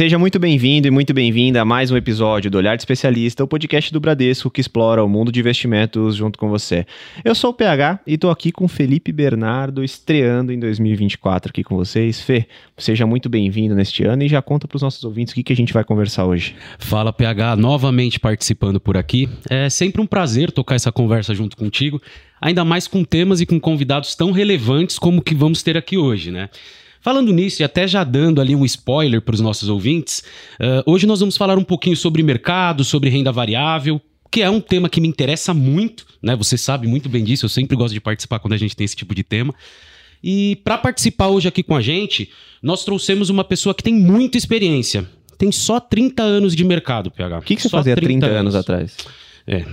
Seja muito bem-vindo e muito bem-vinda a mais um episódio do Olhar de Especialista, o podcast do Bradesco que explora o mundo de investimentos junto com você. Eu sou o PH e estou aqui com Felipe Bernardo, estreando em 2024 aqui com vocês. Fê, seja muito bem-vindo neste ano e já conta para os nossos ouvintes o que, que a gente vai conversar hoje. Fala, PH, novamente participando por aqui. É sempre um prazer tocar essa conversa junto contigo, ainda mais com temas e com convidados tão relevantes como o que vamos ter aqui hoje, né? Falando nisso, e até já dando ali um spoiler para os nossos ouvintes, uh, hoje nós vamos falar um pouquinho sobre mercado, sobre renda variável, que é um tema que me interessa muito, né? Você sabe muito bem disso, eu sempre gosto de participar quando a gente tem esse tipo de tema. E para participar hoje aqui com a gente, nós trouxemos uma pessoa que tem muita experiência. Tem só 30 anos de mercado, PH. O que, que você só fazia 30, 30 anos. anos atrás? É.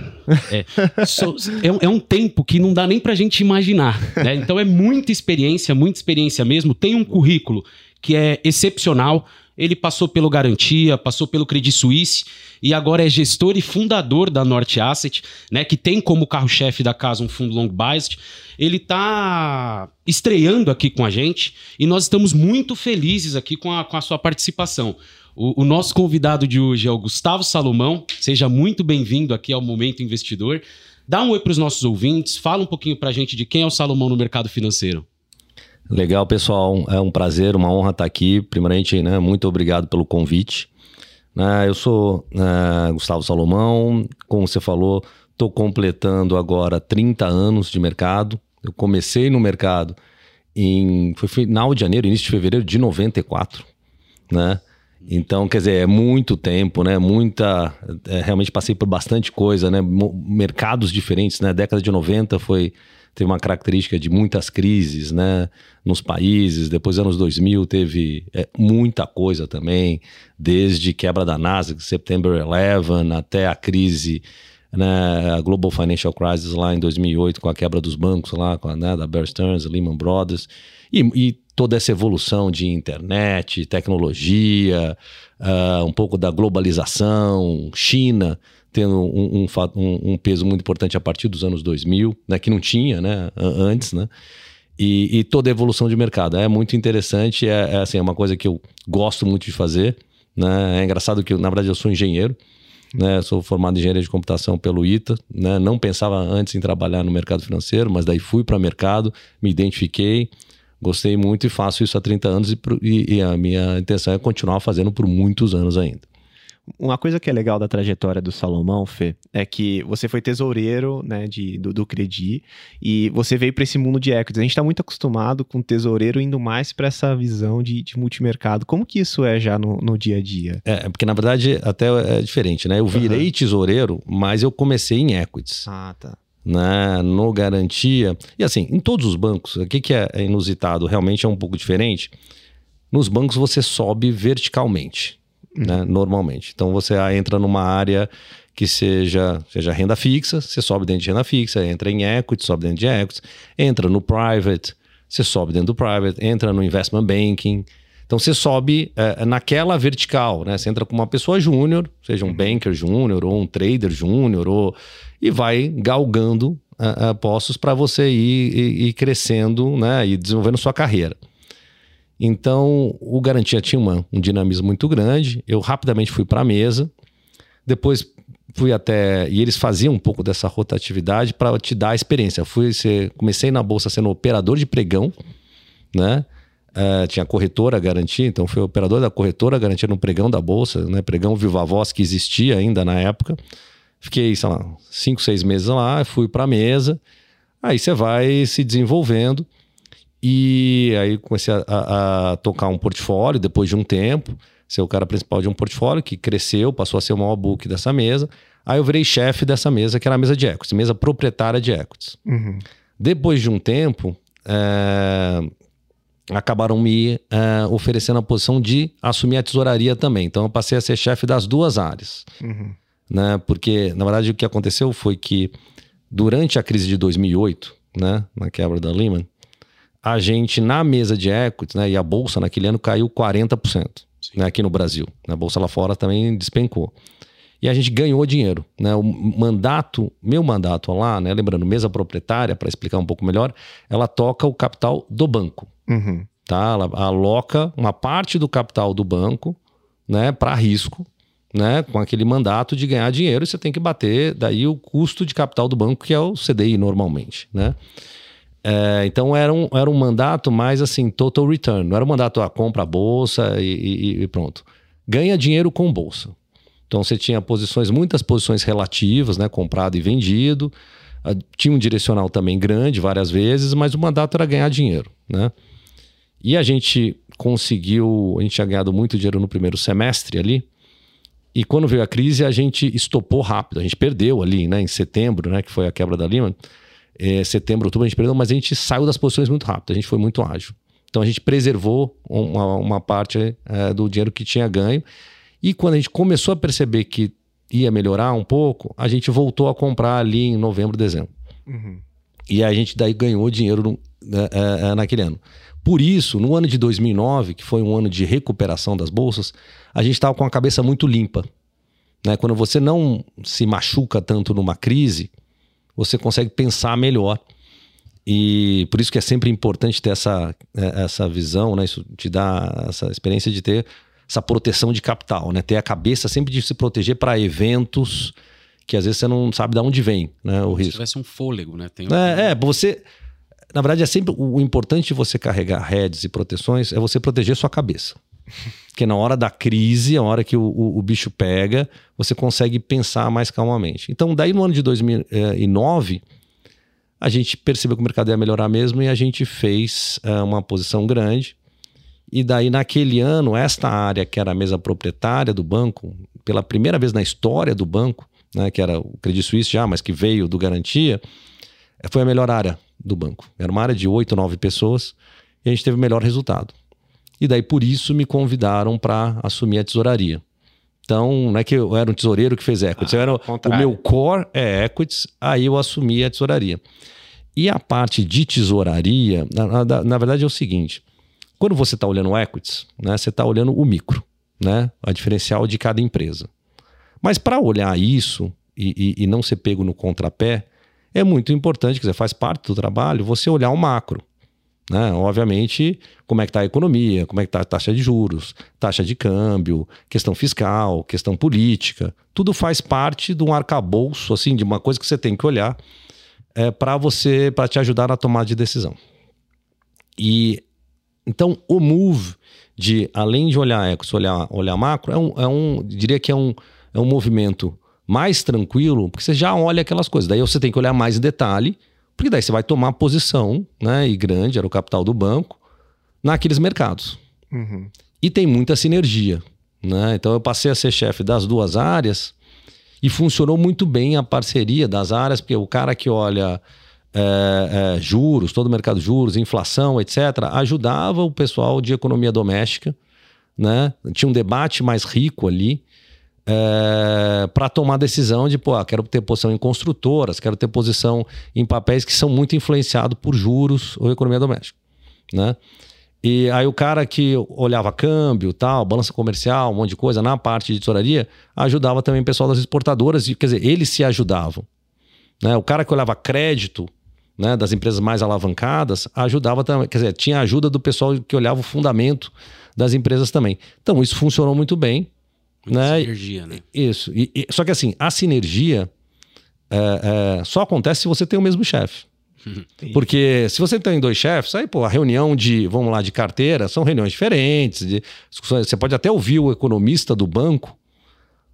É. So, é, é, um tempo que não dá nem pra gente imaginar. Né? Então é muita experiência, muita experiência mesmo. Tem um currículo que é excepcional. Ele passou pelo Garantia, passou pelo Credit Suisse e agora é gestor e fundador da Norte Asset, né, que tem como carro-chefe da casa um fundo long biased. Ele está estreando aqui com a gente e nós estamos muito felizes aqui com a, com a sua participação. O, o, nosso convidado de hoje é o Gustavo Salomão. Seja muito bem-vindo aqui ao Momento Investidor. Dá um oi para os nossos ouvintes, fala um pouquinho para a gente de quem é o Salomão no mercado financeiro. Legal, pessoal. É um prazer, uma honra estar aqui. Primeiramente, né, muito obrigado pelo convite. Né, eu sou né, Gustavo Salomão, como você falou, estou completando agora 30 anos de mercado. Eu comecei no mercado em foi final de janeiro, início de fevereiro de 94, né? Então, quer dizer, é muito tempo, né? Muita. É, realmente passei por bastante coisa, né? Mercados diferentes, né? A década de 90 foi. Teve uma característica de muitas crises, né? Nos países. Depois, anos 2000, teve é, muita coisa também. Desde quebra da Nasdaq, September 11, até a crise né, a Global Financial Crisis lá em 2008 com a quebra dos bancos lá, com a, né, da Bear Stearns, Lehman Brothers e, e toda essa evolução de internet, tecnologia, uh, um pouco da globalização, China tendo um, um, um, peso muito importante a partir dos anos 2000, né, que não tinha né, antes, né? E, e toda a evolução de mercado. É muito interessante, é, é, assim, é uma coisa que eu gosto muito de fazer. Né? É engraçado que, na verdade, eu sou engenheiro, né? Sou formado em engenharia de computação pelo ITA, né? Não pensava antes em trabalhar no mercado financeiro, mas daí fui para o mercado, me identifiquei, Gostei muito e faço isso há 30 anos e, e, e a minha intenção é continuar fazendo por muitos anos ainda. Uma coisa que é legal da trajetória do Salomão, Fê, é que você foi tesoureiro né, de, do, do Credi e você veio para esse mundo de equities. A gente está muito acostumado com o tesoureiro indo mais para essa visão de, de, multimercado. Como que isso é já no, no dia a dia? É, porque na verdade até é diferente, né? Eu virei uhum. tesoureiro, mas eu comecei em equities. Ah, tá né, no garantia. E assim, em todos os bancos, o que, que é inusitado? Realmente é um pouco diferente. Nos bancos você sobe verticalmente, uhum. né, normalmente. Então você entra numa área que seja, seja renda fixa, você sobe dentro de renda fixa, entra em equity, sobe dentro de equity, entra no private, você sobe dentro do private, entra no investment banking. Então você sobe é, naquela vertical, né? Você entra com uma pessoa júnior, seja um uhum. banker júnior ou um trader júnior ou e vai galgando uh, uh, postos para você ir, ir, ir, crescendo né, e desenvolvendo sua carreira. Então, o Garantia tinha uma, um dinamismo muito grande. Eu rapidamente fui para a mesa. Depois fui até. E eles faziam um pouco dessa rotatividade para te dar a experiência. fui comecei na bolsa sendo operador de pregão, né? Uh, tinha corretora garantia, então fui operador da corretora garantia no pregão da bolsa, né? Pregão Viva Voz que existia ainda na época. Fiquei, sei lá, cinco, seis meses lá, fui para a mesa. Aí você vai se desenvolvendo. E aí comecei a, a, a, tocar um portfólio depois de um tempo. Ser o cara principal de um portfólio que cresceu, passou a ser o maior book dessa mesa. Aí eu virei chefe dessa mesa, que era a mesa de equities, mesa proprietária de equities. Uhum. Depois de um tempo, é, acabaram me é, oferecendo a posição de assumir a tesouraria também. Então eu passei a ser chefe das duas áreas. Uhum né? Porque, na verdade, o que aconteceu foi que durante a crise de 2008, né, na quebra da Lehman, a gente na mesa de equities, né, e a bolsa naquele ano caiu 40%, né, aqui no Brasil. A bolsa lá fora também despencou. E a gente ganhou dinheiro, né? O mandato, meu mandato lá, né, lembrando, mesa proprietária, para explicar um pouco melhor, ela toca o capital do banco. Uhum. Tá? Ela aloca uma parte do capital do banco né, para risco, né, com aquele mandato de ganhar dinheiro, e você tem que bater daí o custo de capital do banco, que é o CDI normalmente, né? É, então era um, era um mandato mais assim, total return. Não era um mandato, a ah, compra a bolsa e, e, e, pronto. Ganha dinheiro com bolsa. Então você tinha posições, muitas posições relativas, né? Comprado e vendido. Ah, tinha um direcional também grande várias vezes, mas o mandato era ganhar dinheiro, né? E a gente conseguiu, a gente tinha ganhado muito dinheiro no primeiro semestre ali. E quando veio a crise, a gente estopou rápido. A gente perdeu ali, né, em setembro, né, que foi a quebra da Lehman. É, setembro, outubro, a gente perdeu, mas a gente saiu das posições muito rápido. A gente foi muito ágil. Então a gente preservou uma, uma parte é, do dinheiro que tinha ganho. E quando a gente começou a perceber que ia melhorar um pouco, a gente voltou a comprar ali em novembro, dezembro. Uhum. E a gente daí ganhou dinheiro no, é, é, naquele ano. Por isso, no ano de 2009, que foi um ano de recuperação das bolsas, a gente estava com a cabeça muito limpa. Né? Quando você não se machuca tanto numa crise, você consegue pensar melhor. E por isso que é sempre importante ter essa, é, essa visão, né? Isso te dá essa experiência de ter essa proteção de capital, né? Ter a cabeça sempre de se proteger para eventos que às vezes você não sabe de onde vem, né? O risco. Se tivesse um fôlego, né? Um... É, é, você na verdade, é sempre o importante de você carregar redes e proteções é você proteger sua cabeça. Porque na hora da crise, a hora que o, o, o, bicho pega, você consegue pensar mais calmamente. Então, daí no ano de 2009, a gente percebeu que o mercado ia melhorar mesmo e a gente fez uh, uma posição grande. E daí, naquele ano, esta área, que era a mesa proprietária do banco, pela primeira vez na história do banco, né, que era o Credit Suisse já, mas que veio do Garantia, foi a melhor área do banco. Era uma área de oito, nove pessoas e a gente teve o melhor resultado. E daí por isso me convidaram para assumir a tesouraria. Então, não é que eu era um tesoureiro que fez equities, ah, era, o meu core é equities, aí eu assumi a tesouraria. E a parte de tesouraria, na, na, na verdade é o seguinte: quando você está olhando equities, né, você está olhando o micro, né, a diferencial de cada empresa. Mas para olhar isso e, e, e não ser pego no contrapé, é muito importante, quer dizer, faz parte do trabalho você olhar o macro. Né? Obviamente, como é que está a economia, como é que está a taxa de juros, taxa de câmbio, questão fiscal, questão política. Tudo faz parte de um arcabouço, assim, de uma coisa que você tem que olhar é, para você, para te ajudar na tomada de decisão. E então o move de, além de olhar equity, olhar, olhar macro, é um, é um diria que é um, é um movimento mais tranquilo, porque você já olha aquelas coisas. Daí você tem que olhar mais em detalhe, porque daí você vai tomar posição, né? E grande, era o capital do banco, naqueles mercados. Uhum. E tem muita sinergia, né? Então eu passei a ser chefe das duas áreas e funcionou muito bem a parceria das áreas, porque o cara que olha é, é, juros, todo o mercado de juros, inflação, etc., ajudava o pessoal de economia doméstica, né? Tinha um debate mais rico ali é, para tomar decisão de, pô, ah, quero ter posição em construtoras, quero ter posição em papéis que são muito influenciados por juros ou economia doméstica, né? E aí o cara que olhava câmbio, tal, balança comercial, um monte de coisa na parte de tesouraria, ajudava também o pessoal das exportadoras, e, quer dizer, eles se ajudavam. Né? O cara que olhava crédito, né, das empresas mais alavancadas, ajudava também, quer dizer, tinha ajuda do pessoal que olhava o fundamento das empresas também. Então isso funcionou muito bem, né? Sinergia, né? Isso. E, e, só que assim, a sinergia é, é, só acontece se você tem o mesmo chefe. Porque se você tem dois chefes, aí, pô, a reunião de, vamos lá, de carteira, são reuniões diferentes. De, você pode até ouvir o economista do banco,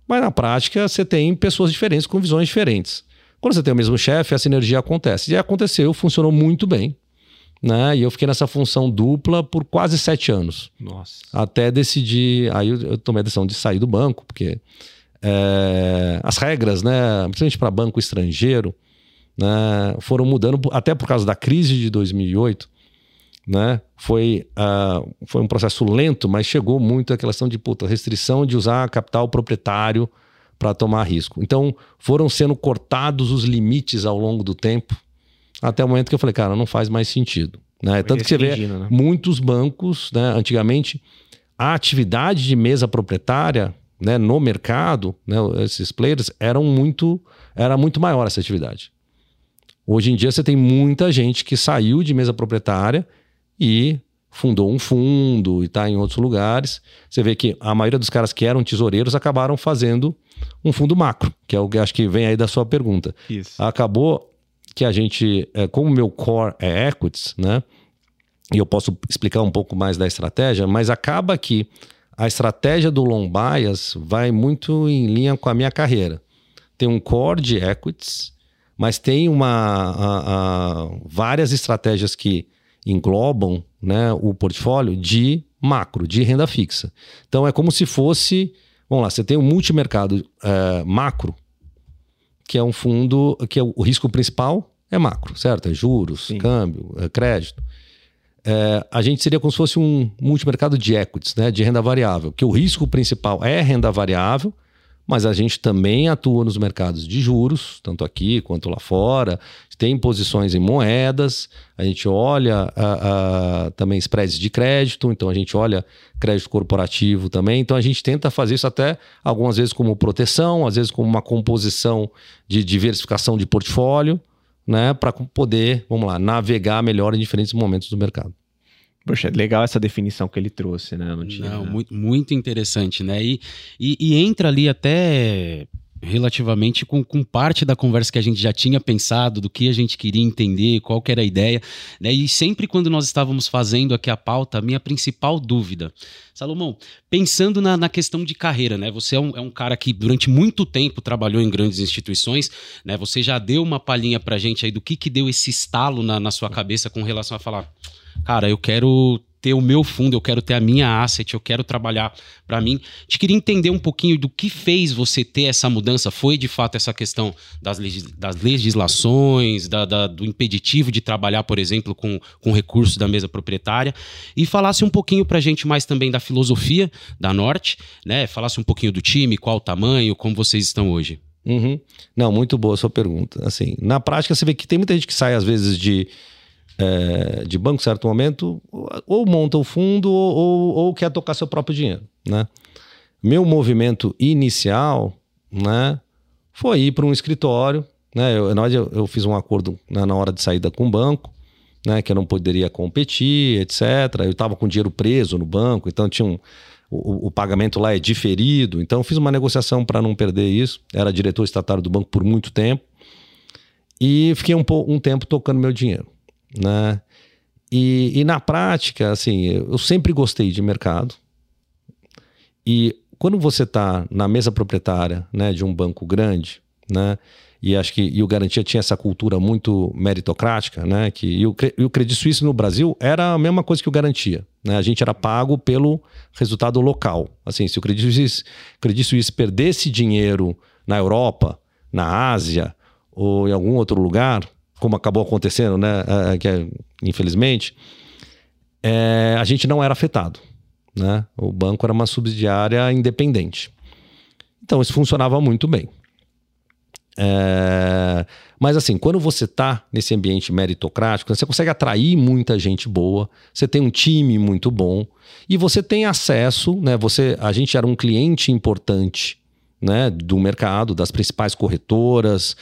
mas na prática você tem pessoas diferentes com visões diferentes. Quando você tem o mesmo chefe, a sinergia acontece. E aconteceu, funcionou muito bem né? E eu fiquei nessa função dupla por quase sete anos. Nossa. Até decidir. Aí eu, eu tomei a decisão de sair do banco, porque é, as regras, né? Principalmente para banco estrangeiro, né? Foram mudando, até por causa da crise de 2008. Né? Foi, uh, foi um processo lento, mas chegou muito a questão de puta, restrição de usar capital proprietário para tomar risco. Então foram sendo cortados os limites ao longo do tempo até o momento que eu falei, cara, não faz mais sentido. Né? Tanto que você vê né? muitos bancos, né, antigamente, a atividade de mesa proprietária né, no mercado, né, esses players, eram muito, era muito maior essa atividade. Hoje em dia você tem muita gente que saiu de mesa proprietária e fundou um fundo e está em outros lugares. Você vê que a maioria dos caras que eram tesoureiros acabaram fazendo um fundo macro, que é o que acho que vem aí da sua pergunta. Isso. Acabou que a gente, é, como o meu core é equities, né? E eu posso explicar um pouco mais da estratégia, mas acaba que a estratégia do long bias vai muito em linha com a minha carreira. Tem um core de equities, mas tem uma, a, a, várias estratégias que englobam né, o portfólio de macro, de renda fixa. Então é como se fosse, vamos lá, você tem um multimercado é, macro, que é um fundo que é o, o risco principal é macro, certo? É juros, Sim. câmbio, é crédito. É, a gente seria como se fosse um multimercado de equities, né, de renda variável, que o risco principal é renda variável, mas a gente também atua nos mercados de juros, tanto aqui quanto lá fora, tem posições em moedas, a gente olha a, a, também spreads de crédito, então a gente olha crédito corporativo também, então a gente tenta fazer isso até algumas vezes como proteção, às vezes como uma composição de diversificação de portfólio, né, para poder, vamos lá, navegar melhor em diferentes momentos do mercado. Poxa, legal essa definição que ele trouxe, né? Não, tinha, Não muito, muito interessante, né? E, e, e, entra ali até relativamente com, com parte da conversa que a gente já tinha pensado, do que a gente queria entender, qual que era a ideia. Né? E sempre quando nós estávamos fazendo aqui a pauta, a minha principal dúvida, Salomão, pensando na, na questão de carreira, né? Você é um, é um, cara que durante muito tempo trabalhou em grandes instituições, né? Você já deu uma palhinha pra gente aí do que que deu esse estalo na, na sua cabeça com relação a falar, cara, eu quero ter o meu fundo, eu quero ter a minha asset, eu quero trabalhar para mim. Te queria entender um pouquinho do que fez você ter essa mudança. Foi de fato essa questão das, legis das legislações, da, da, do impeditivo de trabalhar, por exemplo, com, com recursos da mesa proprietária. E falasse um pouquinho para a gente mais também da filosofia da Norte, né? Falasse um pouquinho do time, qual o tamanho, como vocês estão hoje. Uhum. Não, muito boa a sua pergunta. Assim, na prática, você vê que tem muita gente que sai, às vezes, de é, de banco, certo momento, ou monta o fundo ou, ou, ou, quer tocar seu próprio dinheiro, né? Meu movimento inicial, né, foi ir para um escritório, né? Eu, eu, eu fiz um acordo né, na hora de saída com o banco, né, que eu não poderia competir, etc. Eu estava com dinheiro preso no banco, então tinha um, o, o, pagamento lá é diferido. Então fiz uma negociação para não perder isso. Era diretor estatário do banco por muito tempo e fiquei um, um tempo tocando meu dinheiro né? E, e na prática, assim, eu sempre gostei de mercado. E quando você está na mesa proprietária, né, de um banco grande, né? E acho que e o Garantia tinha essa cultura muito meritocrática, né? Que, e, o, e o Credit Suisse no Brasil era a mesma coisa que o Garantia. Né? A gente era pago pelo resultado local. Assim, se o Credit Suisse, Credit Suisse perdesse dinheiro na Europa, na Ásia ou em algum outro lugar, como acabou acontecendo, né? É, é, que é, infelizmente, é, a gente não era afetado. Né? O banco era uma subsidiária independente. Então isso funcionava muito bem. É... Mas assim, quando você está nesse ambiente meritocrático, você consegue atrair muita gente boa, você tem um time muito bom e você tem acesso, né? Você, a gente era um cliente importante, né? Do mercado, das principais corretoras,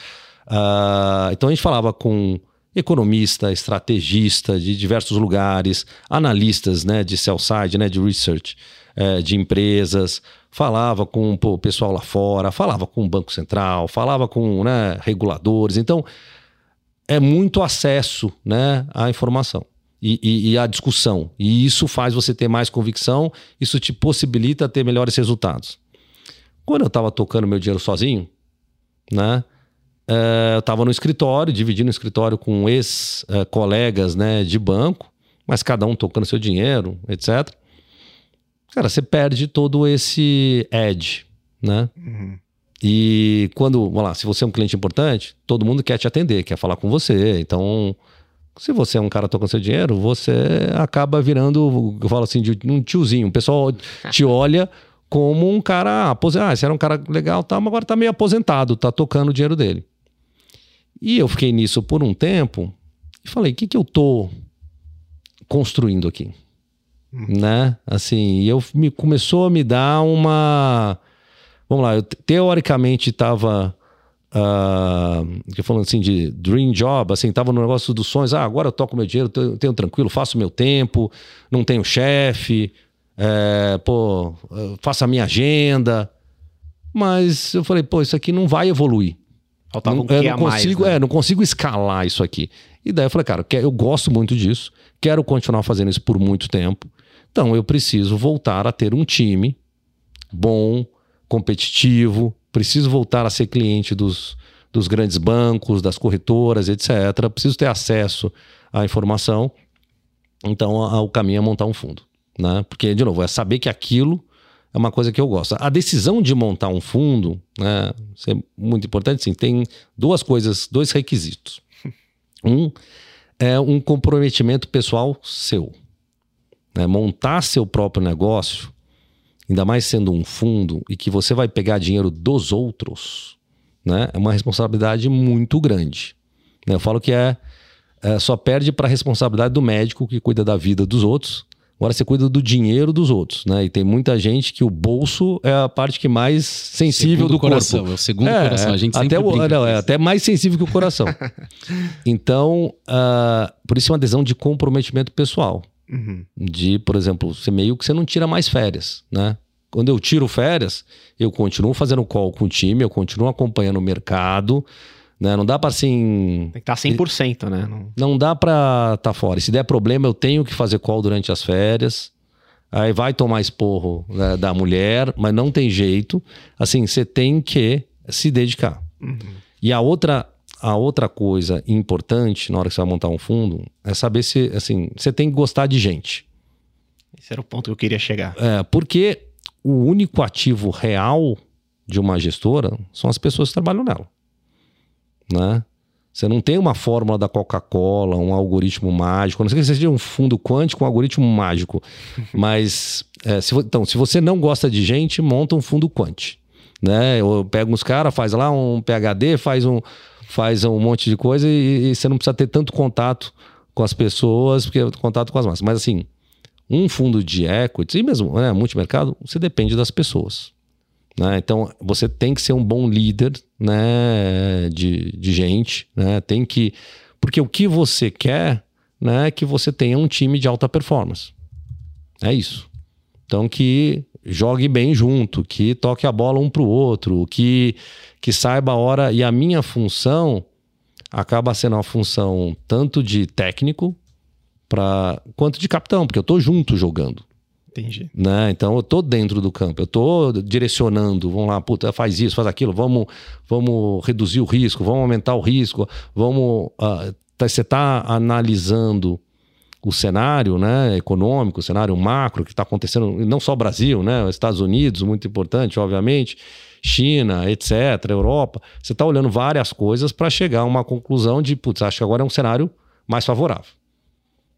Uh, então a gente falava com economista, estrategista de diversos lugares, analistas né, de sell side, né, de research, é, de empresas, falava com o pessoal lá fora, falava com o Banco Central, falava com né, reguladores. Então é muito acesso né, à informação. E, e, e à discussão. E isso faz você ter mais convicção, isso te possibilita ter melhores resultados. Quando eu estava tocando meu dinheiro sozinho, né? É, eu estava no escritório, dividindo o escritório com ex-colegas né, de banco, mas cada um tocando seu dinheiro, etc. Cara, você perde todo esse edge, né? Uhum. E quando, vamos lá, se você é um cliente importante, todo mundo quer te atender, quer falar com você. Então, se você é um cara tocando seu dinheiro, você acaba virando, eu falo assim, de um tiozinho. O pessoal te olha como um cara aposentado. Ah, você era um cara legal, tá, mas agora tá meio aposentado, tá tocando o dinheiro dele. E eu fiquei nisso por um tempo e falei: o que, que eu tô construindo aqui? Hum. Né? Assim, e eu me começou a me dar uma. Vamos lá, eu teoricamente estava Uh, que falando assim de dream job, assim, tava no negócio dos sonhos, ah, agora eu toco meu dinheiro, tenho, tenho tranquilo, faço meu tempo, não tenho chefe, é, pô, faço a minha agenda. Mas eu falei, pô, isso aqui não vai evoluir. Faltava não, um eu não a mais, consigo, né? é, não consigo escalar isso aqui. E daí eu falei, cara, eu gosto muito disso, quero continuar fazendo isso por muito tempo. Então eu preciso voltar a ter um time bom, competitivo, preciso voltar a ser cliente dos, dos grandes bancos, das corretoras, etc. Preciso ter acesso à informação. Então, a, o caminho é montar um fundo. Né? Porque, de novo, é saber que aquilo é uma coisa que eu gosto. A decisão de montar um fundo, né, isso é muito importante, sim, tem duas coisas, dois requisitos. Um é um comprometimento pessoal seu. Né? Montar seu próprio negócio ainda mais sendo um fundo e que você vai pegar dinheiro dos outros, né? É uma responsabilidade muito grande. Eu falo que é, é só perde para a responsabilidade do médico que cuida da vida dos outros. Agora você cuida do dinheiro dos outros, né? E tem muita gente que o bolso é a parte que mais sensível segundo do coração, corpo. É o segundo é, coração. A gente até o, não, é até mais sensível que o coração. então, uh, por isso é uma adesão de comprometimento pessoal. Uhum. De, por exemplo, você meio que você não tira mais férias, né? Quando eu tiro férias, eu continuo fazendo call com o time, eu continuo acompanhando o mercado, né? Não dá para assim. Tem que estar 100%, né? Não, não dá para estar tá fora. E se der problema, eu tenho que fazer call durante as férias. Aí vai tomar esporro né, da mulher, mas não tem jeito. Assim, você tem que se dedicar. Uhum. E a outra, a outra coisa importante na hora que você vai montar um fundo é saber se, assim, você tem que gostar de gente. Esse era o ponto que eu queria chegar. É, porque o único ativo real de uma gestora são as pessoas que trabalham nela. Né? Você não tem uma fórmula da Coca-Cola, um algoritmo mágico. Não sei que seja um fundo quântico, um algoritmo mágico. Mas, é, se, então, se você não gosta de gente, monta um fundo quant. Né? Eu pego uns caras, faz lá um PHD, faz um, faz um monte de coisa e, e, você não precisa ter tanto contato com as pessoas, porque contato com as massas. Mas assim, um fundo de equities, e mesmo né, multimercado, você depende das pessoas. Né? Então, você tem que ser um bom líder né, de, de gente, né? tem que... Porque o que você quer né, é que você tenha um time de alta performance. É isso. Então, que jogue bem junto, que toque a bola um para o outro, que, que saiba a hora. E a minha função acaba sendo uma função tanto de técnico para quanto de capitão, porque eu tô junto jogando. Entendi. Né? Então eu tô dentro do campo, eu tô direcionando, vamos lá, puta, faz isso, faz aquilo, vamos, vamos reduzir o risco, vamos aumentar o risco, vamos. Uh, você está analisando o cenário né, econômico, o cenário macro que está acontecendo, não só o Brasil, né, Estados Unidos, muito importante, obviamente, China, etc., Europa. Você está olhando várias coisas para chegar a uma conclusão de, putz, acho que agora é um cenário mais favorável.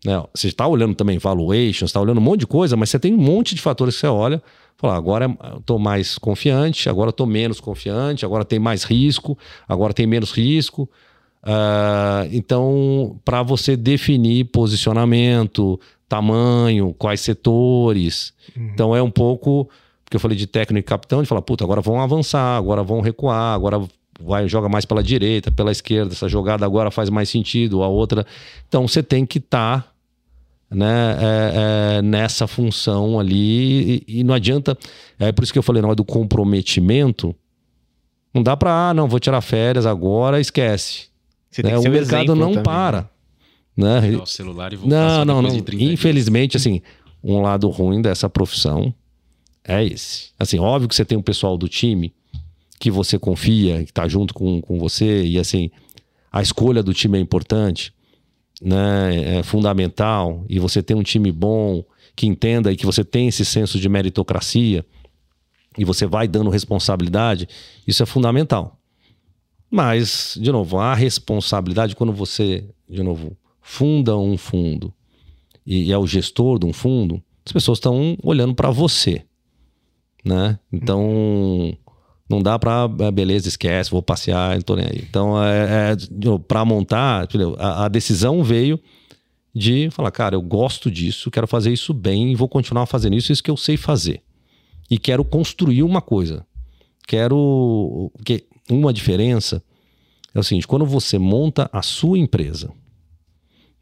Né? Você está olhando também valuation, está olhando um monte de coisa, mas você tem um monte de fatores que você olha. Fala, agora eu estou mais confiante, agora estou menos confiante, agora tem mais risco, agora tem menos risco. Uh, então, para você definir posicionamento, tamanho, quais setores. Uhum. Então, é um pouco. Porque eu falei de técnico e capitão, de falar, puta, agora vão avançar, agora vão recuar, agora vai joga mais pela direita, pela esquerda, essa jogada agora faz mais sentido, a outra. Então, você tem que estar. Tá né, é, é, nessa função ali e, e, não adianta, é por isso que eu falei na hora do comprometimento, não dá para, ah, não, vou tirar férias agora, esquece. Né? O mercado não também, para. Né? né? O celular e não, não, não. Infelizmente, assim, um lado ruim dessa profissão é esse. Assim, óbvio que você tem um pessoal do time que você confia, que está junto com, com você, e assim, a escolha do time é importante né, é fundamental e você tem um time bom que entenda e que você tem esse senso de meritocracia e você vai dando responsabilidade, isso é fundamental. Mas, de novo, a responsabilidade quando você, de novo, funda um fundo e, é o gestor de um fundo, as pessoas estão olhando para você, né? Então, não dá para ah, beleza, esquece, vou passear, não tô nem aí. Então, é, é para montar, a, a, decisão veio de falar, cara, eu gosto disso, quero fazer isso bem vou continuar fazendo isso, isso que eu sei fazer. E quero construir uma coisa. Quero. Porque uma diferença é o seguinte: quando você monta a sua empresa,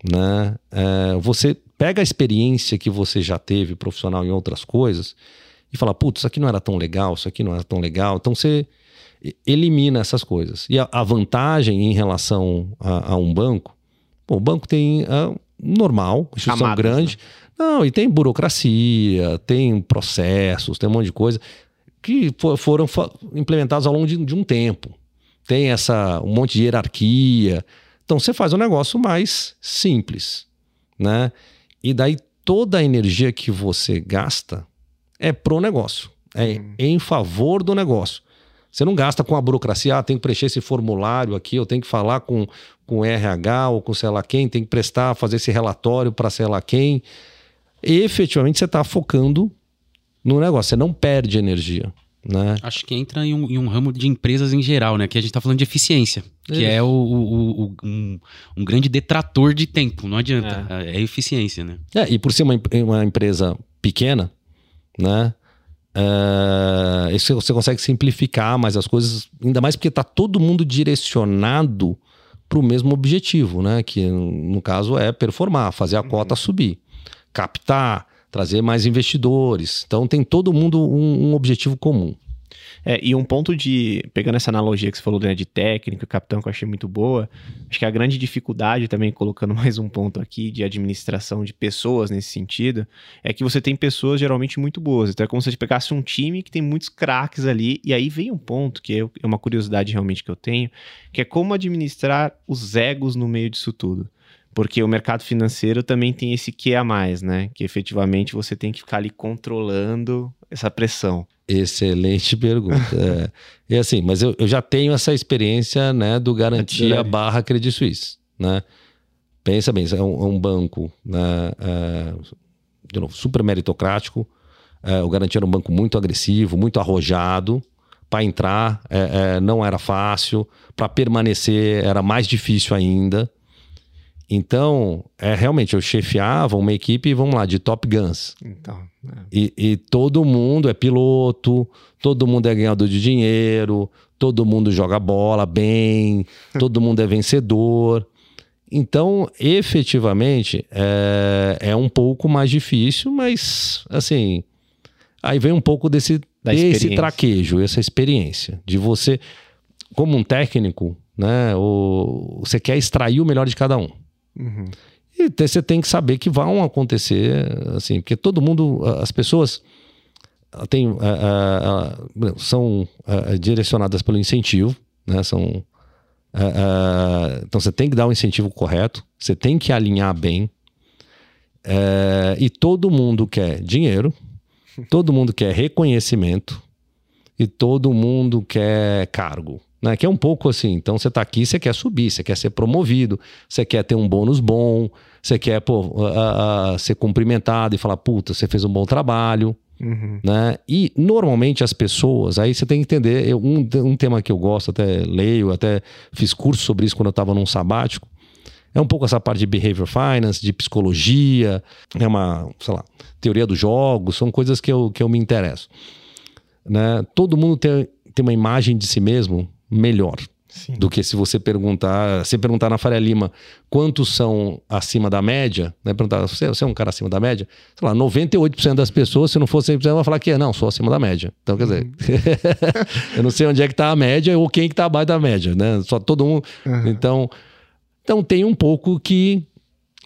né, é, você pega a experiência que você já teve profissional em outras coisas e fala, putz, isso aqui não era tão legal, isso aqui não era tão legal. Então você elimina essas coisas. E a, a vantagem em relação a, a, um banco, bom, o banco tem a, normal, instituição Camadas, grande. Né? Não, e tem burocracia, tem processos, tem um monte de coisa que for, foram implementados ao longo de, de, um tempo. Tem essa um monte de hierarquia. Então você faz um negócio mais simples, né? E daí toda a energia que você gasta é pro negócio, é hum. em favor do negócio. Você não gasta com a burocracia, ah, tem que preencher esse formulário aqui, eu tenho que falar com, com o RH ou com sei lá quem, tem que prestar, fazer esse relatório para sei lá quem. E, efetivamente você está focando no negócio, você não perde energia. Né? Acho que entra em um, em um, ramo de empresas em geral, né? Que a gente está falando de eficiência, que é o, o, o um, um, grande detrator de tempo, não adianta. É, é eficiência, né? É, e por ser uma, uma empresa pequena, né? Uh, isso você consegue simplificar mais as coisas, ainda mais porque está todo mundo direcionado para o mesmo objetivo, né? Que no caso é performar, fazer a uhum. cota subir, captar, trazer mais investidores. Então tem todo mundo um, um objetivo comum. É, e um ponto de. Pegando essa analogia que você falou né, de técnico capitão, que eu achei muito boa, acho que a grande dificuldade também, colocando mais um ponto aqui de administração de pessoas nesse sentido, é que você tem pessoas geralmente muito boas. Então é como se você pegasse um time que tem muitos craques ali, e aí vem um ponto que é, é uma curiosidade realmente que eu tenho, que é como administrar os egos no meio disso tudo porque o mercado financeiro também tem esse que a mais, né? Que efetivamente você tem que ficar ali controlando essa pressão. Excelente pergunta. é, é assim, mas eu, eu, já tenho essa experiência né, do garantia barra Credit Suisse. Né? Pensa bem, é um, é um banco né, é, de novo, super meritocrático. É, o Garantia era um banco muito agressivo, muito arrojado. Para entrar é, é, não era fácil, para permanecer era mais difícil ainda. Então, é realmente, eu chefiava uma equipe, vamos lá, de Top Guns. Então, é. e, e, todo mundo é piloto, todo mundo é ganhador de dinheiro, todo mundo joga bola bem, todo mundo é vencedor. Então, efetivamente, é, é um pouco mais difícil, mas, assim, aí vem um pouco desse, desse traquejo, essa experiência de você, como um técnico, né, o, você quer extrair o melhor de cada um. Uhum. E você tem que saber que vão acontecer, assim, porque todo mundo, as pessoas tem, uh, uh, uh, são direcionadas pelo incentivo, né? São, então você tem que dar o incentivo correto, você tem que alinhar bem. E todo mundo quer dinheiro, todo mundo quer reconhecimento e todo mundo quer cargo né? Que é um pouco assim. Então você está aqui, você quer subir, você quer ser promovido, você quer ter um bônus bom, você quer pô, ser cumprimentado e falar, puta, você fez um bom trabalho. Uhum. Né? E normalmente as pessoas, aí você tem que entender, eu, um, um tema que eu gosto, até leio, até fiz curso sobre isso quando eu estava num sabático, é um pouco essa parte de behavior finance, de psicologia, é uma, sei lá, teoria dos jogos, são coisas que eu, que eu me interesso. Né? Todo mundo tem, tem uma imagem de si mesmo melhor. Sim. Do que se você perguntar, se perguntar na Faria Lima quantos são acima da média, né? Perguntar, você, você é um cara acima da média? Sei lá, 98% das pessoas, se não for 100%, vai falar que é, não, sou acima da média. Então, quer dizer, uhum. eu não sei onde é que tá a média ou quem que tá abaixo da média, né? Só todo mundo. Uhum. Então, então tem um pouco que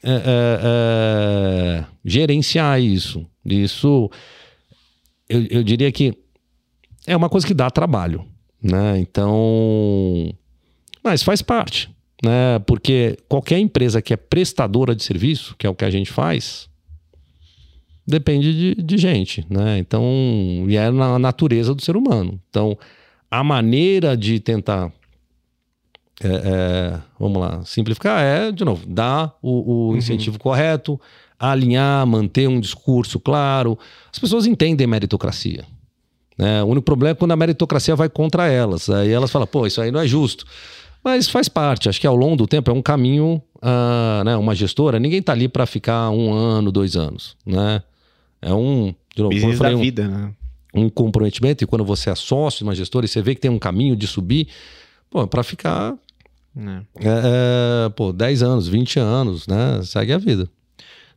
é, é, é, gerenciar isso. Isso, eu, eu diria que é uma coisa que dá trabalho né? Então, mas faz parte, né? Porque qualquer empresa que é prestadora de serviço, que é o que a gente faz, depende de, de gente, né? Então, e é na natureza do ser humano. Então, a maneira de tentar é, é, vamos lá, simplificar é, de novo, dar o, o uhum. incentivo correto, alinhar, manter um discurso claro. As pessoas entendem meritocracia. Né? O único problema é quando a meritocracia vai contra elas. Aí elas falam, pô, isso aí não é justo. Mas faz parte, acho que ao longo do tempo é um caminho, uh, né? Uma gestora, ninguém tá ali para ficar um ano, dois anos, né? É um. De novo, Business falei, da vida, né? um comprometimento, e quando você é sócio de uma gestora e você vê que tem um caminho de subir, pô, para ficar né? é, é, pô, 10 anos, 20 anos, né? Segue a vida.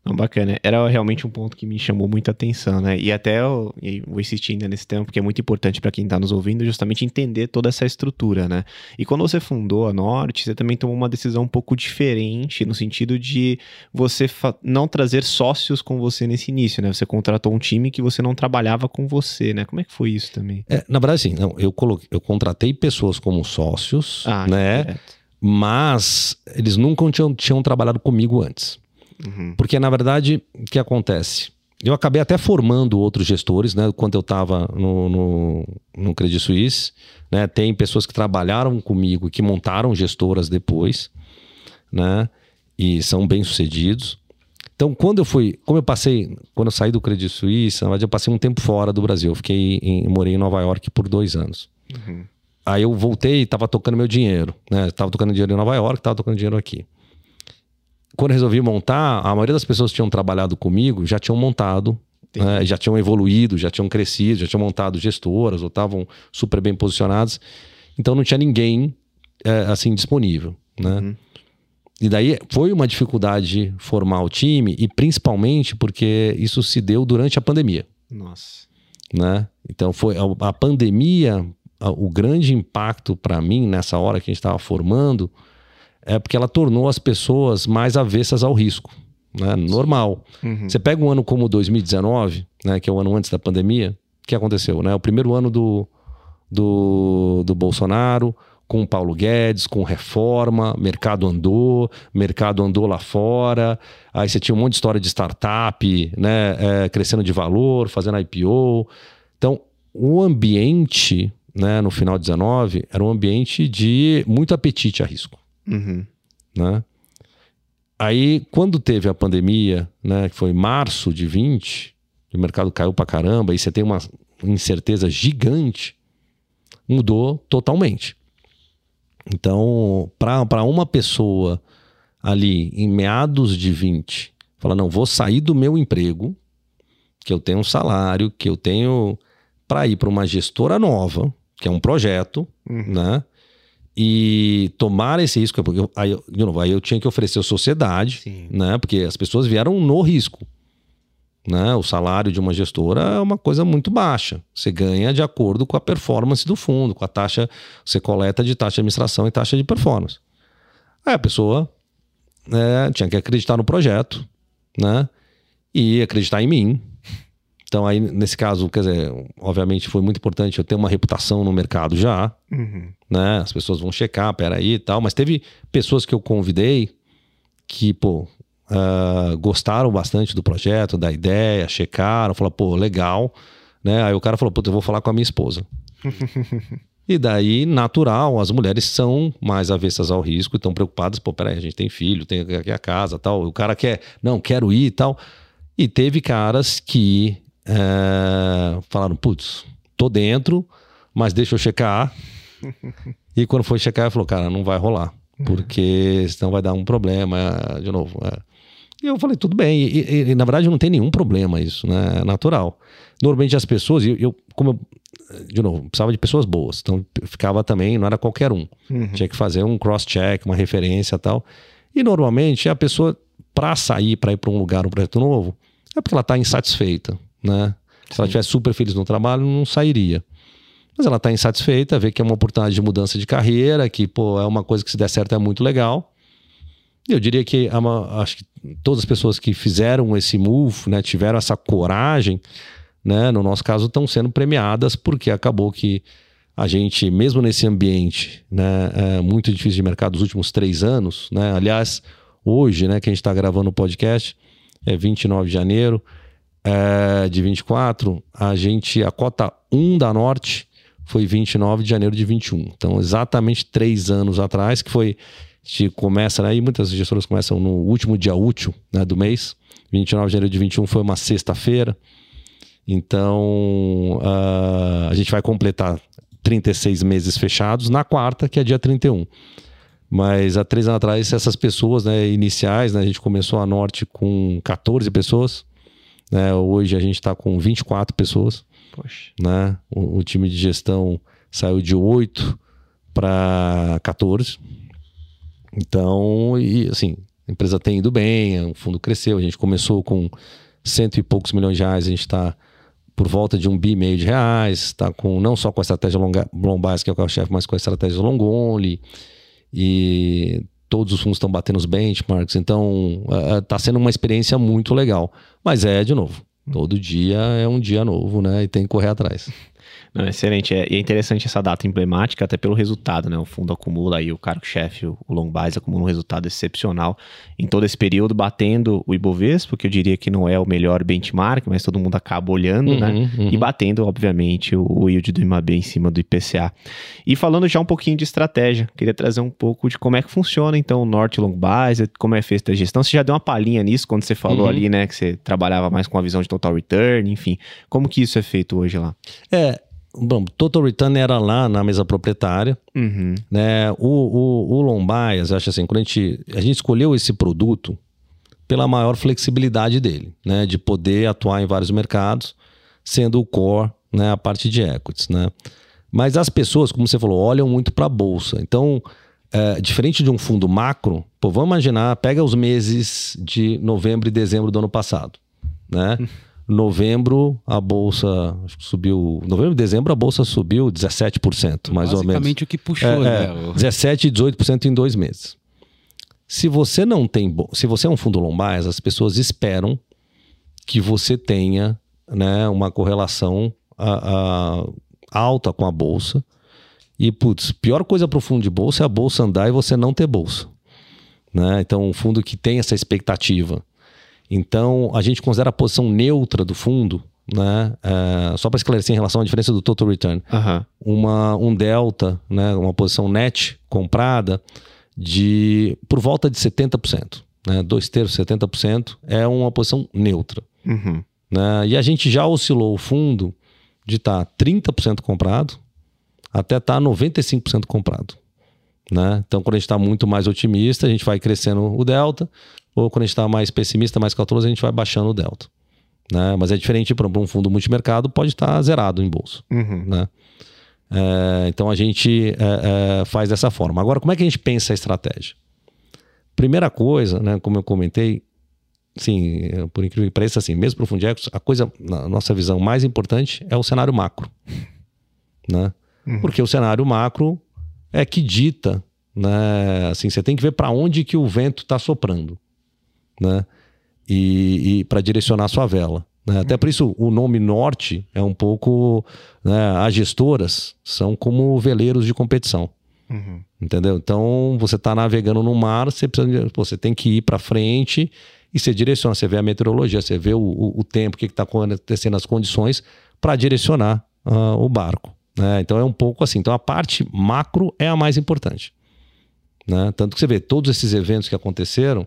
Não, bacana. Era realmente um ponto que me chamou muita atenção, né? E até eu, e vou insistir ainda nesse tema, porque é muito importante para quem está nos ouvindo, justamente entender toda essa estrutura, né? E quando você fundou a Norte, você também tomou uma decisão um pouco diferente, no sentido de você não trazer sócios com você nesse início, né? Você contratou um time que você não trabalhava com você, né? Como é que foi isso também? É, na verdade, sim. Não, eu, coloquei, eu contratei pessoas como sócios, ah, né? Mas eles nunca tinham, tinham trabalhado comigo antes. Uhum. Porque, na verdade, o que acontece? Eu acabei até formando outros gestores, né? Quando eu estava no, no, no Credit Suisse, né? Tem pessoas que trabalharam comigo e que montaram gestoras depois, né? E são bem sucedidos. Então, quando eu fui, como eu passei, quando eu saí do Credit Suisse, na verdade, eu passei um tempo fora do Brasil. Eu fiquei em, morei em Nova York por dois anos. Uhum. Aí eu voltei e estava tocando meu dinheiro, né? Estava tocando dinheiro em Nova York, estava tocando dinheiro aqui quando eu resolvi montar, a maioria das pessoas que tinham trabalhado comigo já tinham montado, né, já tinham evoluído, já tinham crescido, já tinham montado gestoras ou estavam super bem posicionados. Então não tinha ninguém é, assim disponível, né? Uhum. E daí foi uma dificuldade formar o time e principalmente porque isso se deu durante a pandemia. Nossa. Né? Então foi a, a pandemia, a, o grande impacto para mim nessa hora que a gente estava formando é porque ela tornou as pessoas mais avessas ao risco. Né? Normal. Uhum. Você pega um ano como 2019, né, que é o ano antes da pandemia, o que aconteceu? Né? O primeiro ano do, do, do Bolsonaro, com o Paulo Guedes, com reforma, mercado andou, mercado andou lá fora, aí você tinha um monte de história de startup, né, é, crescendo de valor, fazendo IPO. Então, o ambiente, né, no final de 19, era um ambiente de muito apetite a risco. Uhum. Né? Aí, quando teve a pandemia, né, que foi março de 20, o mercado caiu pra caramba, e você tem uma incerteza gigante, mudou totalmente. Então, para uma pessoa ali em meados de 20, falar: não, vou sair do meu emprego, que eu tenho um salário, que eu tenho para ir para uma gestora nova, que é um projeto, uhum. né? E tomar esse risco, porque eu, aí, de novo, aí eu tinha que oferecer a sociedade, Sim. né? Porque as pessoas vieram no risco. Né? O salário de uma gestora é uma coisa muito baixa. Você ganha de acordo com a performance do fundo, com a taxa, você coleta de taxa de administração e taxa de performance. Aí a pessoa né, tinha que acreditar no projeto, né? E acreditar em mim, então, aí, nesse caso, quer dizer, obviamente foi muito importante eu ter uma reputação no mercado já, uhum. né? As pessoas vão checar, peraí e tal. Mas teve pessoas que eu convidei que, pô, uh, gostaram bastante do projeto, da ideia, checaram, falaram, pô, legal, né? Aí o cara falou, pô, eu vou falar com a minha esposa. e daí, natural, as mulheres são mais avessas ao risco e estão preocupadas, pô, peraí, a gente tem filho, tem aqui a casa tal. O cara quer, não, quero ir e tal. E teve caras que é, falaram, putz, tô dentro, mas deixa eu checar. e quando foi checar, ele falou, cara, não vai rolar, porque senão vai dar um problema de novo. É. E eu falei, tudo bem. E, e, e, na verdade não tem nenhum problema isso, né? É natural. Normalmente as pessoas, eu, eu como eu, de novo, precisava de pessoas boas. Então ficava também, não era qualquer um. Uhum. Tinha que fazer um cross-check, uma referência tal. E normalmente a pessoa, para sair, para ir para um lugar, um projeto novo, é porque ela está insatisfeita né? Se ela estivesse super feliz no trabalho, não sairia. Mas ela está insatisfeita, vê que é uma oportunidade de mudança de carreira, que pô, é uma coisa que se der certo é muito legal. Eu diria que uma, acho que todas as pessoas que fizeram esse move, né, tiveram essa coragem, né, no nosso caso, estão sendo premiadas porque acabou que a gente, mesmo nesse ambiente né, é muito difícil de mercado dos últimos três anos, né, aliás, hoje, né, que a gente está gravando o podcast, é 29 de janeiro, é, de 24, a gente, a cota 1 da Norte foi 29 de janeiro de 21. Então, exatamente três anos atrás, que foi. A gente começa, né? E muitas gestoras começam no último dia útil né, do mês. 29 de janeiro de 21 foi uma sexta-feira. Então, uh, a gente vai completar 36 meses fechados na quarta, que é dia 31. Mas há três anos atrás, essas pessoas né, iniciais, né, a gente começou a Norte com 14 pessoas. Né? Hoje a gente está com 24 pessoas. Poxa. né? O, o time de gestão saiu de 8 para 14. Então, e assim, a empresa tem ido bem, o fundo cresceu, a gente começou com cento e poucos milhões de reais, a gente está por volta de um bi e meio de reais, está com não só com a estratégia longa, long que é o carro-chefe, mas com a estratégia long only, e todos os fundos estão batendo os benchmarks, então está sendo uma experiência muito legal. Mas é, de novo, todo dia é um dia novo, né? E tem que correr atrás. Não, excelente. É, e é interessante essa data emblemática, até pelo resultado, né? O fundo acumula aí, o cargo-chefe, o long bias, acumula um resultado excepcional em todo esse período, batendo o Ibovespa, que eu diria que não é o melhor benchmark, mas todo mundo acaba olhando, né? Uhum, E batendo, obviamente, o, o yield do IMAB em cima do IPCA. E falando já um pouquinho de estratégia, queria trazer um pouco de como é que funciona, então, o Norte Long Bias, como é feita a gestão. Você já deu uma palhinha nisso quando você falou Uhum. ali, né? Que você trabalhava mais com a visão de total return, enfim. Como que isso é feito hoje lá? É, bom, Total Return era lá na mesa proprietária, Uhum. né? O, o, o eu acho assim, quando a gente, a gente escolheu esse produto pela maior flexibilidade dele, né? De poder atuar em vários mercados, sendo o core, né? A parte de equities, né? Mas as pessoas, como você falou, olham muito para a bolsa. Então, é, diferente de um fundo macro, pô, vamos imaginar, pega os meses de novembro e dezembro do ano passado, né? Novembro, a bolsa subiu. Novembro e dezembro, a bolsa subiu 17%, mais ou menos. Basicamente o que puxou, É, né? é, O- 17 e 18% em dois meses. Se você não tem. Se você é um fundo long bias, as pessoas esperam que você tenha né, uma correlação a- a- alta com a bolsa. E, putz, pior coisa para o fundo de bolsa é a bolsa andar e você não ter bolsa. Né? Então, um fundo que tem essa expectativa. Então, a gente considera a posição neutra do fundo, né? é, só para esclarecer em relação à diferença do total return uma, um delta, né, uma posição net comprada de por volta de 70%. Né, dois terços, 70% é uma posição neutra. Uhum. Né, e a gente já oscilou o fundo de estar 30% comprado até estar 95% comprado. Né? Então, quando a gente está muito mais otimista, a gente vai crescendo o delta, ou quando a gente está mais pessimista, mais cauteloso, a gente vai baixando o delta. Né? Mas é diferente, exemplo, um fundo multimercado pode estar zerado em bolsa Uhum. né? É, então a gente é, é, faz dessa forma. Agora, como é que a gente pensa a estratégia? Primeira coisa, né, como eu comentei, sim, por incrível que pareça, assim, mesmo para o Fundecos, a coisa, na nossa visão mais importante é o cenário macro, né? Uhum. Porque o cenário macro é que dita, né? Assim, você tem que ver para onde que o vento está soprando, né? E, e para direcionar sua vela. né? Até por isso o nome norte é um pouco, né? As gestoras são como veleiros de competição. Uhum. Entendeu? Então, você está navegando no mar, você, precisa, pô, você tem que ir para frente e você direciona. Você vê a meteorologia, você vê o, o, o tempo, o que está acontecendo, as condições, para direcionar ah, o barco. né? Então, é um pouco assim. Então, a parte macro é a mais importante. Né? Tanto que você vê, todos esses eventos que aconteceram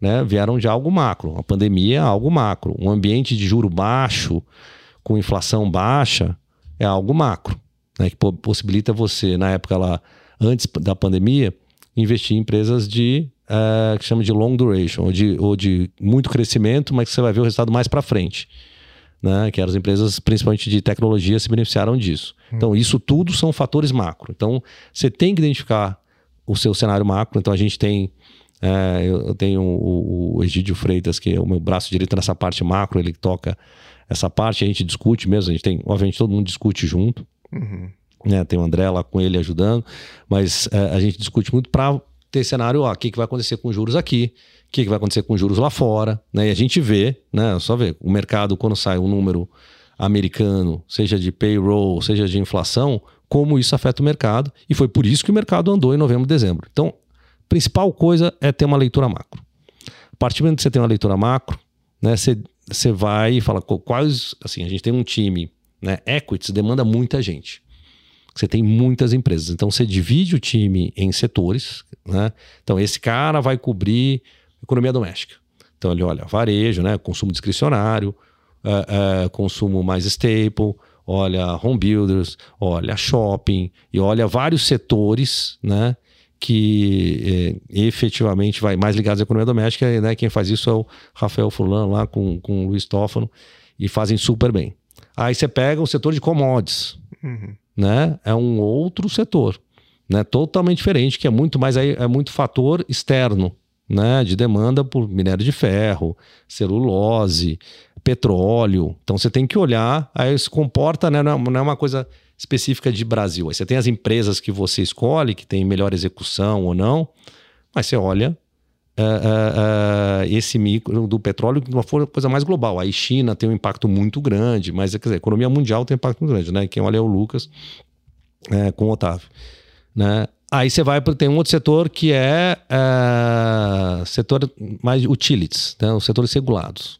né, vieram de algo macro. A pandemia é algo macro. Um ambiente de juro baixo, com inflação baixa, é algo macro. Né, que po- possibilita você, na época lá, antes da pandemia, investir em empresas de eh, que chama de long duration, ou de, ou de muito crescimento, mas que você vai ver o resultado mais para frente. Né, que eram as empresas, principalmente de tecnologia, se beneficiaram disso. Então, isso tudo são fatores macro. Então, você tem que identificar o seu cenário macro. Então, a gente tem. Eh, eu eu tenho o, o Egídio Freitas, que é o meu braço direito nessa parte macro, ele toca essa parte, a gente discute mesmo, a gente tem, obviamente, todo mundo discute junto Uhum. né? Tem o André lá com ele ajudando, mas é, a gente discute muito para ter cenário, ó, o que, que vai acontecer com juros aqui, o que, que vai acontecer com juros lá fora, né? E a gente vê, né? Só ver, o mercado, quando sai um número americano, seja de payroll, seja de inflação, como isso afeta o mercado, e foi por isso que o mercado andou em novembro e dezembro. Então, principal coisa é ter uma leitura macro. A partir do momento que você tem uma leitura macro, né, você, você vai e fala qu- quais, assim, a gente tem um time, né, equities demanda muita gente. Você tem muitas empresas, então você divide o time em setores, né? Então esse cara vai cobrir economia doméstica. Então ele olha varejo, né, consumo discricionário, eh, eh, consumo mais staple, olha home builders, olha shopping e olha vários setores, né? Que eh, efetivamente vai mais ligados à economia doméstica, e, né? Quem faz isso é o Rafael Furlan lá com, com o Luiz Tófano e fazem super bem. Aí você pega o setor de commodities, Uhum. né? É um outro setor, né? Totalmente diferente, que é muito mais aí é muito fator externo, né? De demanda por minério de ferro, celulose, petróleo. Então você tem que olhar, aí se comporta, né? Não é- não é uma coisa específica de Brasil. Aí você tem as empresas que você escolhe, que tem melhor execução ou não, mas você olha é, é, é, esse micro do petróleo de uma coisa mais global. Aí China tem um impacto muito grande, mas quer dizer, a economia mundial tem um impacto muito grande, né? Quem olha é o Lucas é, com o Otávio, né? Aí você vai para tem um outro setor que é, é, setor mais utilities, né? os setores regulados.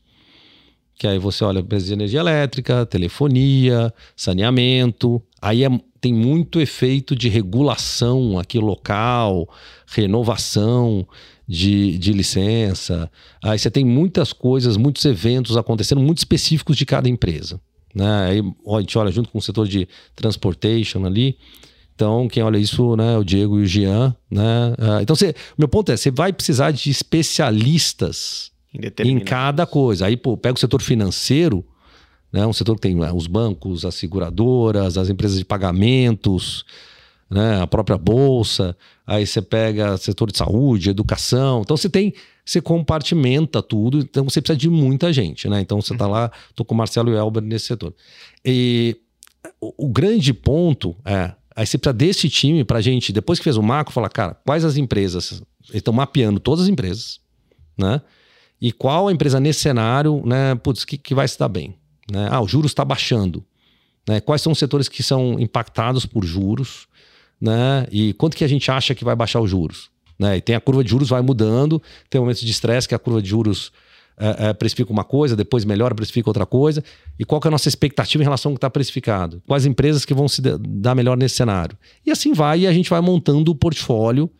Que aí você olha empresas de energia elétrica, telefonia, saneamento. Aí é- tem muito efeito de regulação aqui local, renovação de, de licença. Aí você tem muitas coisas, muitos eventos acontecendo, muito específicos de cada empresa. Né? Aí a gente olha junto com o setor de transportation ali. Então, quem olha isso, né, é o Diego e o Jean, né? Ah, então, você, meu ponto é, você vai precisar de especialistas em Indeterminado. cada coisa. Aí, pô, pega o setor financeiro, né? Um setor que tem né, os bancos, as seguradoras, as empresas de pagamentos, né? A própria bolsa. Aí você pega setor de saúde, educação. Então você tem, você compartimenta tudo. Então você precisa de muita gente, né? Então você tá lá, tô com o Marcelo e o Elber nesse setor. E o, o grande ponto é, aí você precisa desse time pra gente, depois que fez o macro, falar, cara, quais as empresas? Eles estão mapeando todas as empresas, né? E qual a empresa nesse cenário, né? Putz, que, que vai se dar bem? Né? Ah, o juros está baixando. Né? Quais são os setores que são impactados por juros? Né? E quanto que a gente acha que vai baixar os juros? Né? E tem a curva de juros vai mudando, tem momentos de estresse que a curva de juros é, é, precifica uma coisa, depois melhora, precifica outra coisa. E qual que é a nossa expectativa em relação ao que está precificado? Quais empresas que vão se da- dar melhor nesse cenário? E assim vai, e a gente vai montando o portfólio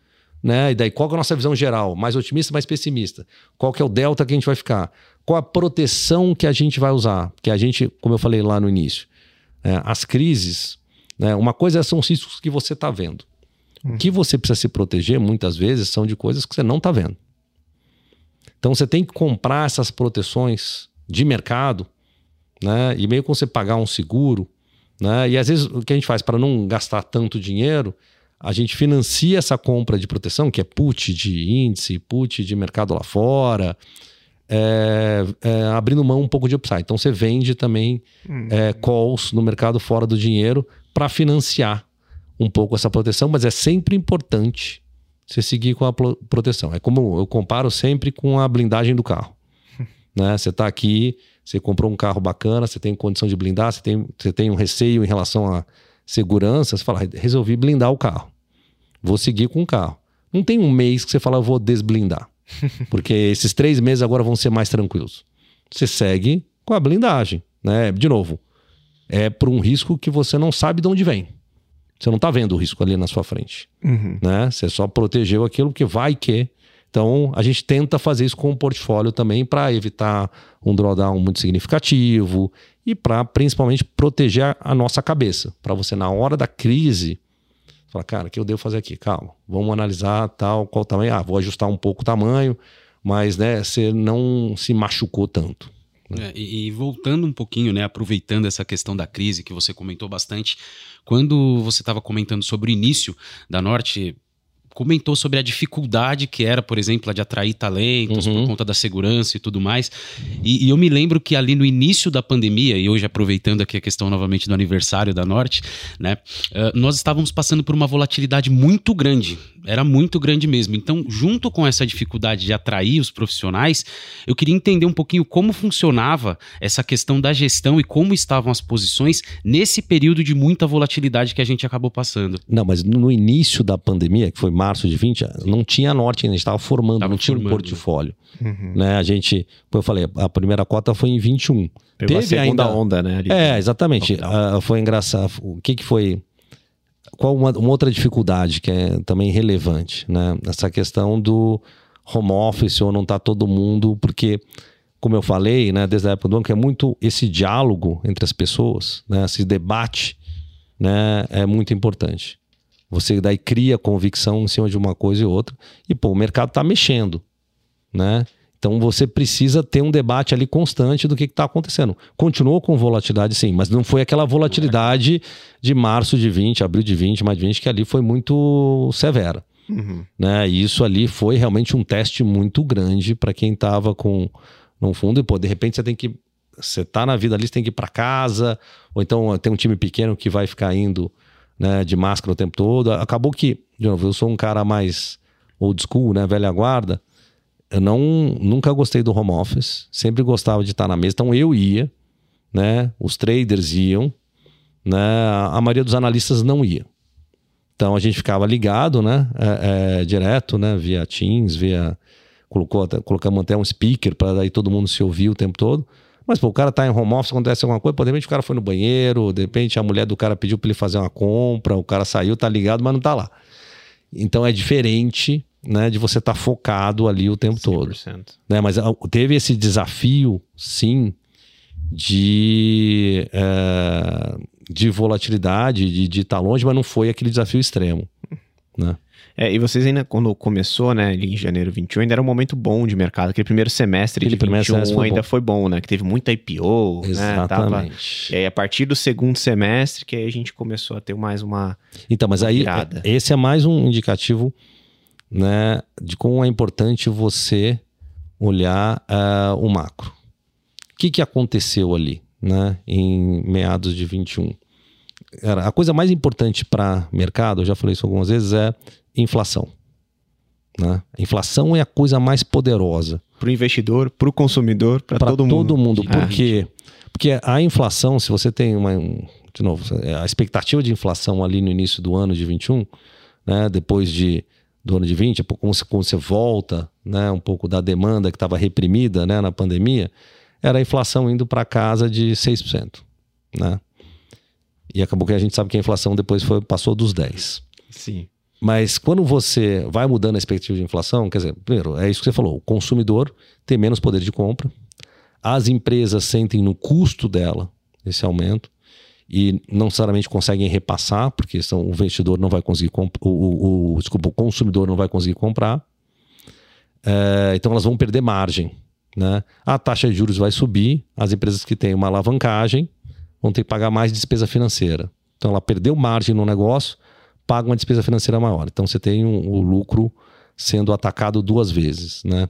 né? E daí qual que é a nossa visão geral? Mais otimista, mais pessimista? Qual que é o delta que a gente vai ficar? Qual a proteção que a gente vai usar? Que a gente, como eu falei lá no início, né, as crises, né, uma coisa são os riscos que você está vendo. O que você precisa se proteger, muitas vezes, são de coisas que você não está vendo. Então você tem que comprar essas proteções de mercado, né? E meio que você pagar um seguro, né? E às vezes o que a gente faz para não gastar tanto dinheiro, a gente financia essa compra de proteção, que é put de índice, put de mercado lá fora, é, é, abrindo mão um pouco de upside. Então você vende também é, calls no mercado fora do dinheiro para financiar um pouco essa proteção, mas é sempre importante você seguir com a pro- proteção. É como eu comparo sempre com a blindagem do carro. né? Você está aqui, você comprou um carro bacana, você tem condição de blindar, você tem, você tem um receio em relação à segurança, você fala, resolvi blindar o carro. Vou seguir com o carro. Não tem um mês que você fala, eu vou desblindar. Porque esses três meses agora vão ser mais tranquilos. Você segue com a blindagem. Né? De novo, é por um risco que você não sabe de onde vem. Você não está vendo o risco ali na sua frente Uhum. né? Você só protegeu aquilo que vai que. Então, a gente tenta fazer isso com o portfólio também para evitar um drawdown muito significativo e para principalmente proteger a- a nossa cabeça, para você na hora da crise falar, cara, o que eu devo fazer aqui? Calma, vamos analisar tal, qual tamanho. Ah, vou ajustar um pouco o tamanho, mas né, você não se machucou tanto. É, e, e voltando um pouquinho, né, aproveitando essa questão da crise que você comentou bastante, quando você estava comentando sobre o início da Norte, comentou sobre a dificuldade que era, por exemplo, a de atrair talentos Uhum. por conta da segurança e tudo mais. E, e eu me lembro que ali no início da pandemia, e hoje aproveitando aqui a questão novamente do aniversário da Norte, né, eh, nós estávamos passando por uma volatilidade muito grande. Era muito grande mesmo. Então, junto com essa dificuldade de atrair os profissionais, eu queria entender um pouquinho como funcionava essa questão da gestão e como estavam as posições nesse período de muita volatilidade que a gente acabou passando. Não, mas no início da pandemia, que foi março de 20, não tinha norte ainda, a gente estava formando, Tava não tinha um formando. portfólio. Uhum. Né? A gente, como eu falei, a primeira cota foi em 21. Pegou a Teve segunda ainda- onda, né? ali. É, exatamente. Ah, foi engraçado. O que que foi? Qual uma, uma outra dificuldade que é também relevante, né? Essa questão do home office ou não tá todo mundo, porque, como eu falei, né, desde a época do banco, é muito esse diálogo entre as pessoas, né? Esse debate, né? É muito importante. Você daí cria convicção em cima de uma coisa e outra. E, pô, o mercado tá mexendo, né? Então você precisa ter um debate ali constante do que está acontecendo. Continuou com volatilidade, sim, mas não foi aquela volatilidade de março de 20, abril de 20, maio de 20, que ali foi muito severa. Uhum. Né? E isso ali foi realmente um teste muito grande para quem estava com no fundo e pô, de repente você tem que você tá na vida ali, você tem que ir para casa, ou então tem um time pequeno que vai ficar indo né, de máscara o tempo todo. Acabou que, de novo, eu sou um cara mais old school, né, velha guarda eu não nunca gostei do home office, sempre gostava de estar na mesa, então eu ia, né? Os traders iam, né? A maioria dos analistas não ia. Então a gente ficava ligado, né? É, é, direto, né? Via Teams, via colocou até, colocamos até um speaker para daí todo mundo se ouvir o tempo todo. Mas pô, o cara tá em home office, acontece alguma coisa, pô, de repente o cara foi no banheiro, de repente a mulher do cara pediu para ele fazer uma compra, o cara saiu, tá ligado, mas não tá lá. Então é diferente né, de você estar tá focado ali o tempo 100%. todo. Né? Mas ah, teve esse desafio, sim, de, é, de volatilidade, de, de estar tá longe, mas não foi aquele desafio extremo. Né? É, e vocês ainda, quando começou, né, em janeiro 21, ainda era um momento bom de mercado. Aquele primeiro semestre aquele de primeiro 21 semestre foi ainda bom. foi bom, né? Que teve muita IPO, Exatamente. né? Tava, e aí, a partir do segundo semestre, que aí a gente começou a ter mais uma Então, mas aí, virada. esse é mais um indicativo né, de como é importante você olhar uh, o macro. O que, que aconteceu ali, né, em meados de 21? Era, a coisa mais importante para mercado, eu já falei isso algumas vezes, é inflação. Né? A inflação é a coisa mais poderosa. Para o investidor, para o consumidor, para todo mundo. todo mundo. Por quê? Porque a inflação, se você tem uma. De novo, a expectativa de inflação ali no início do ano de 21, né, depois de do ano de 20, como você, como você volta, né, um pouco da demanda que estava reprimida né, na pandemia, era a inflação indo para casa de 6%. Né? E acabou que a gente sabe que a inflação depois foi, passou dos 10%. Sim. Mas quando você vai mudando a expectativa de inflação, quer dizer, primeiro, é isso que você falou: o consumidor tem menos poder de compra, as empresas sentem no custo dela esse aumento, e não necessariamente conseguem repassar, porque são, o investidor não vai conseguir o, o, o, desculpa, o consumidor não vai conseguir comprar. É, então elas vão perder margem. Né? A taxa de juros vai subir, as empresas que têm uma alavancagem vão ter que pagar mais despesa financeira. Então ela perdeu margem no negócio, paga uma despesa financeira maior. Então você tem um, o lucro sendo atacado duas vezes. Né?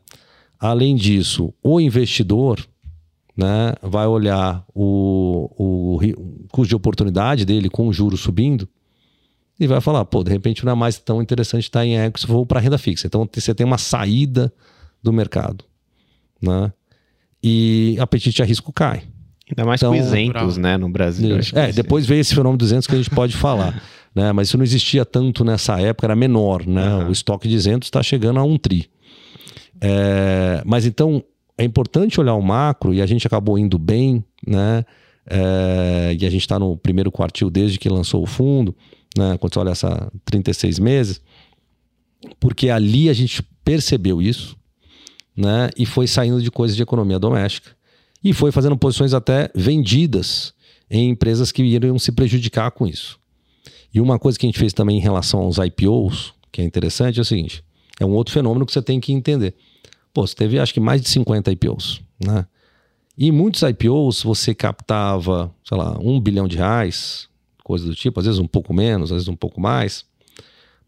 Além disso, o investidor né, vai olhar o, o, custo de oportunidade dele com o juro subindo e vai falar, pô, de repente não é mais tão interessante estar em equity for para renda fixa. Então você tem uma saída do mercado, né? E apetite a risco cai. Ainda mais então, com isentos, né, no Brasil. É, depois veio esse fenômeno 200 que a gente pode falar, né? Mas isso não existia tanto nessa época, era menor, né? Uhum. O estoque de isentos está chegando a um tri. É, mas então é importante olhar o macro e a gente acabou indo bem, né? É, e a gente está no primeiro quartil desde que lançou o fundo, né? Quando você olha essa 36 meses, porque ali a gente percebeu isso, né? E foi saindo de coisas de economia doméstica e foi fazendo posições até vendidas em empresas que iriam se prejudicar com isso. E uma coisa que a gente fez também em relação aos IPOs, que é interessante, é o seguinte: é um outro fenômeno que você tem que entender. Pô, você teve acho que mais de 50 IPOs, né? E muitos IPOs você captava, sei lá, um bilhão de reais, coisa do tipo, às vezes um pouco menos, às vezes um pouco mais.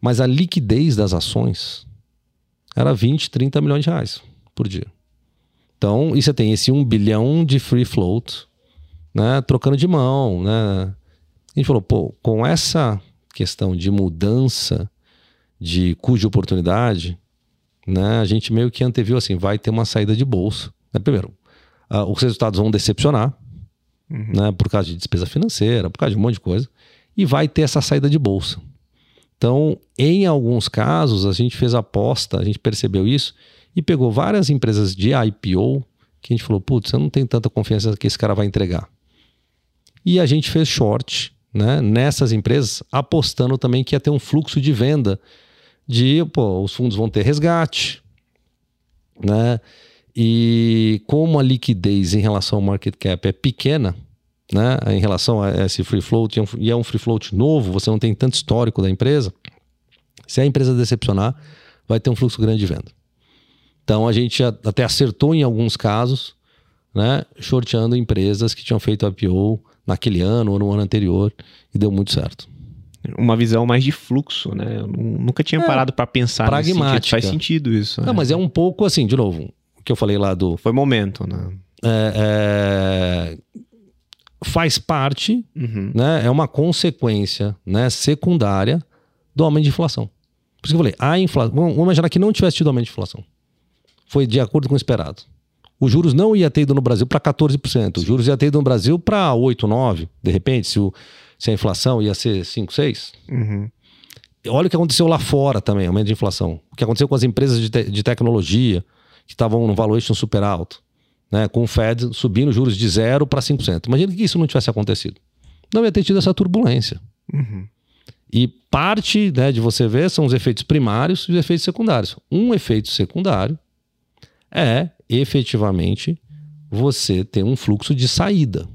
Mas a liquidez das ações era 20, 30 milhões de reais por dia. Então, e você tem esse um bilhão de free float, né, trocando de mão, né? A gente falou, pô, com essa questão de mudança de de oportunidade, né, a gente meio que anteviu assim, vai ter uma saída de bolsa. Né? Primeiro, uh, os resultados vão decepcionar, uhum. né, por causa de despesa financeira, por causa de um monte de coisa, e vai ter essa saída de bolsa. Então, em alguns casos, a gente fez aposta, a gente percebeu isso e pegou várias empresas de IPO que a gente falou, putz, eu não tenho tanta confiança que esse cara vai entregar. E a gente fez short né, nessas empresas, apostando também que ia ter um fluxo de venda de, pô, os fundos vão ter resgate, né? E como a liquidez em relação ao market cap é pequena, né, em relação a esse free float, e é um free float novo, você não tem tanto histórico da empresa, se a empresa decepcionar, vai ter um fluxo grande de venda. Então a gente até acertou em alguns casos, né? Shorteando empresas que tinham feito IPO naquele ano ou no ano anterior e deu muito certo. Uma visão mais de fluxo, né? Eu nunca tinha É, parado para pensar nesse sentido. pragmática. Faz sentido isso. Não, né? mas é um pouco assim, de novo, o que eu falei lá do. Foi momento, né? é, é, faz parte, Uhum. né? É uma consequência né, secundária do aumento de inflação. Por isso que eu falei, a inflação. Vamos vamos imaginar que não tivesse tido aumento de inflação. Foi de acordo com o esperado. Os juros não ia ter ido no Brasil para 14%. Os juros ia ter ido no Brasil para 8, 9, de repente, se, o, se a inflação ia ser 5, 6. Uhum. Olha o que aconteceu lá fora também, aumento de inflação. O que aconteceu com as empresas de, te- de tecnologia, que estavam no valuation super alto, né? com o Fed subindo juros de 0 para 5%. Imagina que isso não tivesse acontecido. Não ia ter tido essa turbulência. Uhum. E parte né, de você ver são os efeitos primários e os efeitos secundários. Um efeito secundário é efetivamente você ter um fluxo de saída,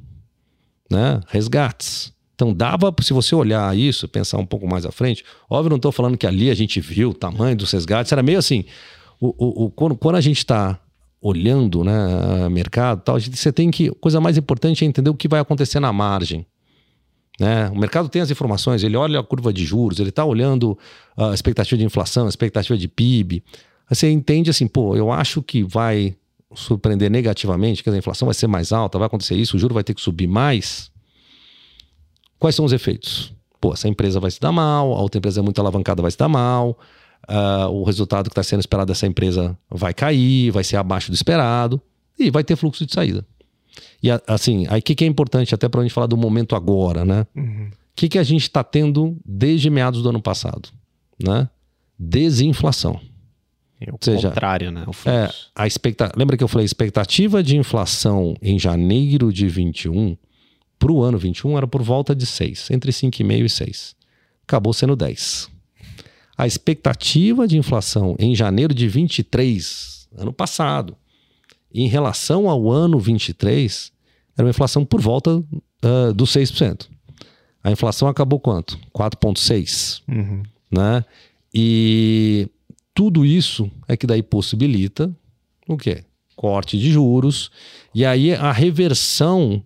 né? resgates. Então dava, se você olhar isso, pensar um pouco mais à frente, óbvio, não estou falando que ali a gente viu o tamanho dos resgates, era meio assim, o, o- o- quando, quando a gente está olhando né, mercado, tal, gente, você tem que, coisa mais importante é entender o que vai acontecer na margem. Né? O mercado tem as informações, ele olha a curva de juros, ele está olhando a expectativa de inflação, a expectativa de PIB. Você entende assim, pô, eu acho que vai surpreender negativamente, que a inflação vai ser mais alta, vai acontecer isso, o juro vai ter que subir mais. Quais são os efeitos? Pô, essa empresa vai se dar mal, a outra empresa é muito alavancada, vai se dar mal, ah, o resultado que está sendo esperado dessa empresa vai cair, vai ser abaixo do esperado, e vai ter fluxo de saída. E assim, aí o que, que é importante até para a gente falar do momento agora, né? Uhum. O que, que a gente está tendo desde meados do ano passado? Né? Desinflação. É o seja, contrário, né? É, a expecta... Lembra que eu falei, a expectativa de inflação em janeiro de 21 para o ano 21 era por volta de 6, entre 5,5 e 6. Acabou sendo 10. A expectativa de inflação em janeiro de 23, ano passado, em relação ao ano 23, era uma inflação por volta ah, dos 6%. A inflação acabou quanto? 4,6% Uhum. né? E tudo isso é que daí possibilita o quê? Corte de juros e aí a reversão,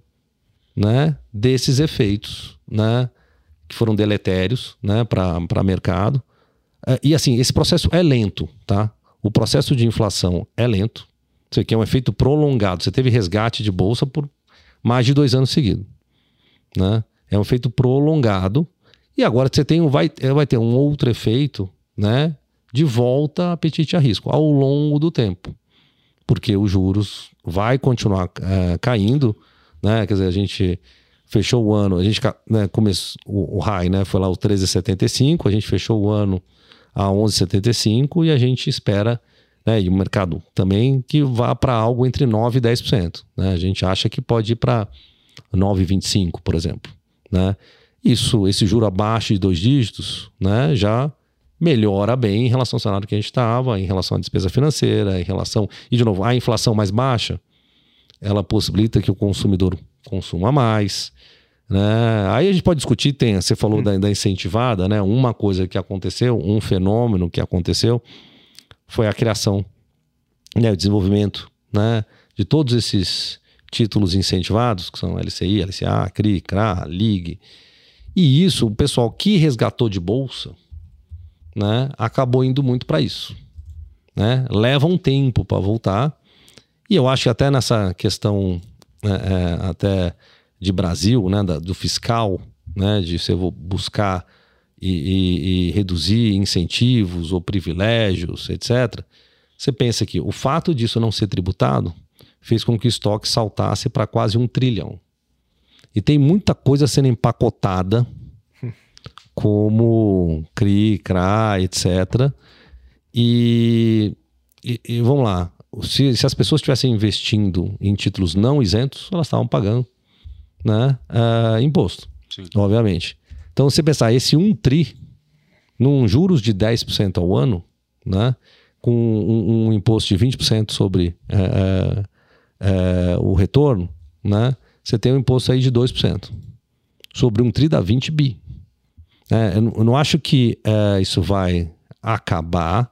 né, desses efeitos, né, que foram deletérios, né, para mercado. É, E assim, esse processo é lento, tá? O processo de inflação é lento. Isso aqui é um efeito prolongado. Você teve resgate de bolsa por mais de dois anos seguidos, né? É um efeito prolongado e agora você tem um, vai, eh, vai ter um outro efeito, né? De volta a apetite a risco ao longo do tempo. Porque os juros vai continuar eh, caindo, né? Quer dizer, a gente fechou o ano, a gente né, começou o, o high, né? Foi lá o 13,75, a gente fechou o ano a 11,75 e a gente espera, né? E o mercado também que vá para algo entre 9 e 10%, né? A gente acha que pode ir para 9,25, por exemplo, né? Isso, esse juro abaixo de dois dígitos, né, já melhora bem em relação ao cenário que a gente estava, em relação à despesa financeira, em relação. E, de novo, a inflação mais baixa, ela possibilita que o consumidor consuma mais. Né? Aí a gente pode discutir, tem, você falou da, da incentivada, né? Uma coisa que aconteceu, um fenômeno que aconteceu foi a criação, né, o desenvolvimento né, de todos esses títulos incentivados, que são LCI, LCA, CRI, CRA, LIG. E isso, o pessoal que resgatou de bolsa, né, acabou indo muito para isso. Né? Leva um tempo para voltar. E eu acho que até nessa questão é, é, até de Brasil, né, da- do fiscal, né, de você vo- buscar e, e- e reduzir incentivos ou privilégios, etc. Você pensa que o fato disso não ser tributado fez com que o estoque saltasse para quase um trilhão. E tem muita coisa sendo empacotada, como CRI, CRA, etc. E, e- e vamos lá, se, se as pessoas estivessem investindo em títulos não isentos, elas estavam pagando né, ah, imposto, Sim. obviamente. Então, você pensar, esse 1 tri, num juros de 10% ao ano, né, com um, um imposto de 20% sobre eh, eh, o retorno, né, você tem um imposto aí de 2%. Sobre um tri dá 20 bi. É, eu, não- acho que isso vai acabar,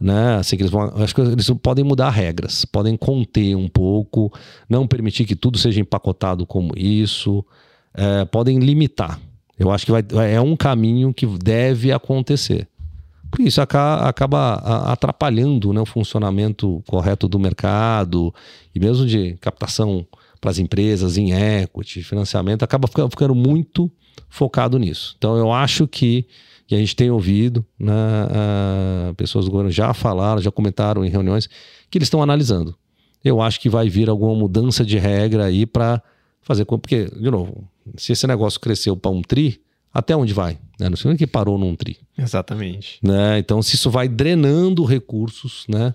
né? Assim, que eles vão, acho que eles podem mudar regras, podem conter um pouco, não permitir que tudo seja empacotado como isso, é, podem limitar. Eu acho que vai, é um caminho que deve acontecer. Porque isso acaba, atrapalhando né, o funcionamento correto do mercado e mesmo de captação para as empresas em equity, financiamento, acaba ficando muito focado nisso. Então eu acho que e a gente tem ouvido, né, pessoas do governo já falaram, já comentaram em reuniões, que eles estão analisando. Eu acho que vai vir alguma mudança de regra aí para fazer. Porque, de novo, se esse negócio cresceu para um tri, até onde vai? Né? Não sei que parou num tri. Exatamente. Né? Então, se isso vai drenando recursos, né?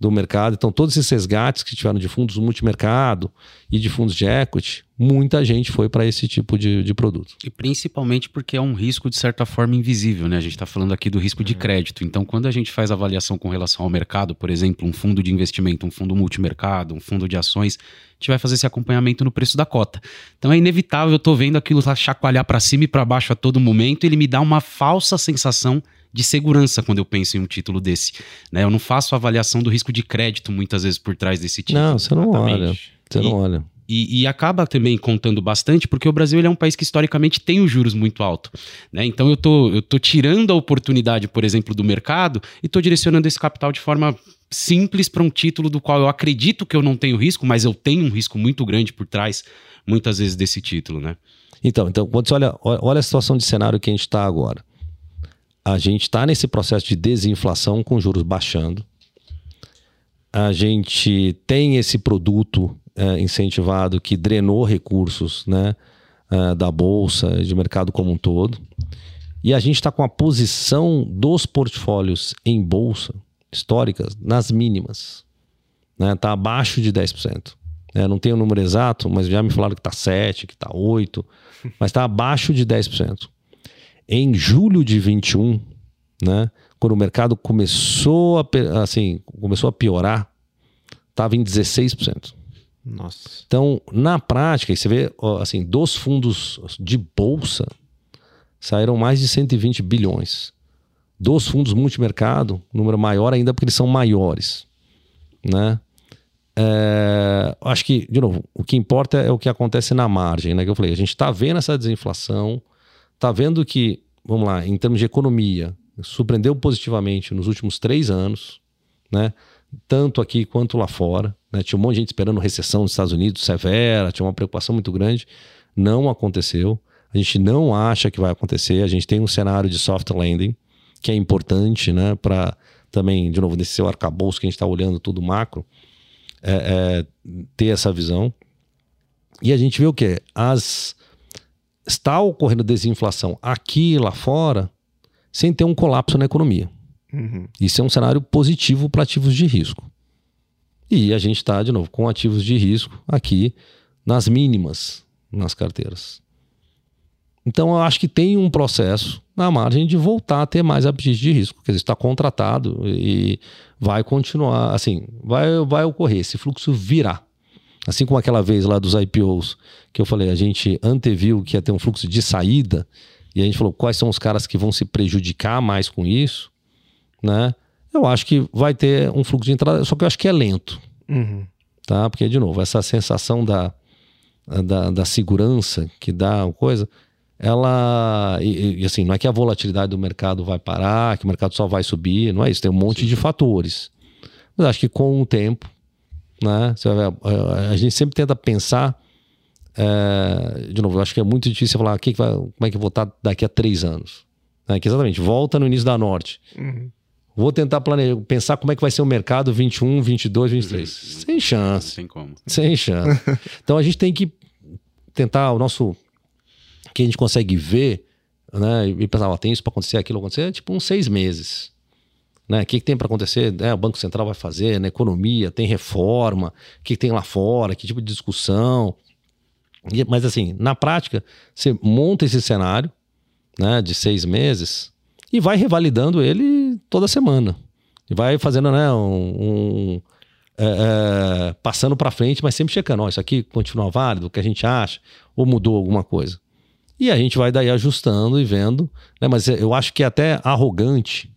Do mercado. Então, todos esses resgates que tiveram de fundos multimercado e de fundos de equity, muita gente foi para esse tipo de, de, produto. E principalmente porque é um risco, de certa forma, invisível. Né? A gente está falando aqui do risco de uhum. crédito. Então, quando a gente faz avaliação com relação ao mercado, por exemplo, um fundo de investimento, um fundo multimercado, um fundo de ações, a gente vai fazer esse acompanhamento no preço da cota. Então, é inevitável, eu estou vendo aquilo chacoalhar para cima e para baixo a todo momento, ele me dá uma falsa sensação de segurança quando eu penso em um título desse. Né? Eu não faço avaliação do risco de crédito muitas vezes por trás desse título. Não, você não Exatamente. olha. Você e, não olha. E, e, acaba também contando bastante, porque o Brasil é um país que historicamente tem os juros muito alto. Né? Então eu tô, eu tô tirando a oportunidade, por exemplo, do mercado e estou direcionando esse capital de forma simples para um título do qual eu acredito que eu não tenho risco, mas eu tenho um risco muito grande por trás, muitas vezes, desse título. Né? Então, então quando você olha, olha a situação de cenário que a gente está agora a gente está nesse processo de desinflação com juros baixando. A gente tem esse produto é, incentivado que drenou recursos né, é, da bolsa, de mercado como um todo. E a gente está com a posição dos portfólios em bolsa históricas nas mínimas. Está né, tá abaixo de 10%. É, não tenho o número exato, mas já me falaram que está 7, que está 8, mas está abaixo de 10%. Em julho de 21, né, quando o mercado começou a, assim, começou a piorar, estava em 16%. Nossa. Então, na prática, você vê, assim, dos fundos de bolsa, saíram mais de 120 bilhões. Dos fundos multimercado, número maior ainda porque eles são maiores, né? É, acho que, de novo, o que importa é o que acontece na margem, né? Que eu falei, a gente está vendo essa desinflação, está vendo que, vamos lá, em termos de economia, surpreendeu positivamente nos últimos três anos, né? Tanto aqui quanto lá fora. Né? Tinha um monte de gente esperando recessão nos Estados Unidos severa, tinha uma preocupação muito grande. Não aconteceu. A gente não acha que vai acontecer. A gente tem um cenário de soft landing, que é importante, né? Para também, de novo, nesse seu arcabouço que a gente está olhando tudo macro, é, é, ter essa visão. E a gente vê o quê? As está ocorrendo desinflação aqui e lá fora sem ter um colapso na economia. Uhum. Isso é um cenário positivo para ativos de risco. E a gente está, de novo, com ativos de risco aqui nas mínimas nas carteiras. Então eu acho que tem um processo na margem de voltar a ter mais apetite de risco, que está contratado e vai continuar, assim, vai, vai ocorrer, esse fluxo virá. Assim como aquela vez lá dos IPOs, que eu falei, a gente anteviu que ia ter um fluxo de saída, e a gente falou quais são os caras que vão se prejudicar mais com isso, né? Eu acho que vai ter um fluxo de entrada, só que eu acho que é lento. Uhum. Tá? Porque, de novo, essa sensação da, da, da segurança que dá uma coisa, ela. E, e, assim, não é que a volatilidade do mercado vai parar, que o mercado só vai subir, não é isso, tem um monte Sim. de fatores. Mas acho que com o tempo, né? A gente sempre tenta pensar. É, de novo, eu acho que é muito difícil falar que que vai, como é que eu vou estar daqui a três anos. É, que exatamente, volta no início da Norte. Uhum. Vou tentar planejar, pensar como é que vai ser o mercado 21, 22, 23. Uhum. Sem chance. Sem como. Sem chance. então a gente tem que tentar o nosso. que a gente consegue ver, né? E pensar, ó, tem isso para acontecer, aquilo acontecer, é tipo uns seis meses. Né? O que, que tem para acontecer? É, o Banco Central vai fazer, na né? economia, tem reforma, o que, que tem lá fora, que tipo de discussão. E, mas assim, na prática, você monta esse cenário né, de seis meses e vai revalidando ele toda semana. E vai fazendo, né, um. um é, é, passando para frente, mas sempre checando, ó, isso aqui continua válido, o que a gente acha, ou mudou alguma coisa. E a gente vai daí ajustando e vendo, né? Mas eu acho que é até arrogante,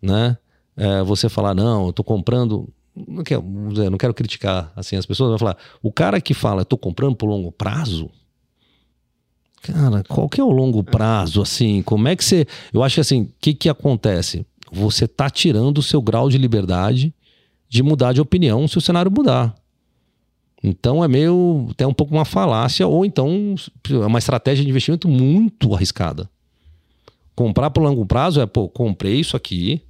né? é, você falar, não, eu tô comprando. Não quero, não quero criticar assim as pessoas, vai falar, o cara que fala, tô comprando por longo prazo, Cara, qual que é o longo prazo, assim? Como é que você. Eu acho que assim, o que, que acontece? Você tá tirando o seu grau de liberdade de mudar de opinião se o cenário mudar. Então é meio. até um pouco uma falácia, ou então é uma estratégia de investimento muito arriscada. Comprar por longo prazo é, pô, comprei isso aqui,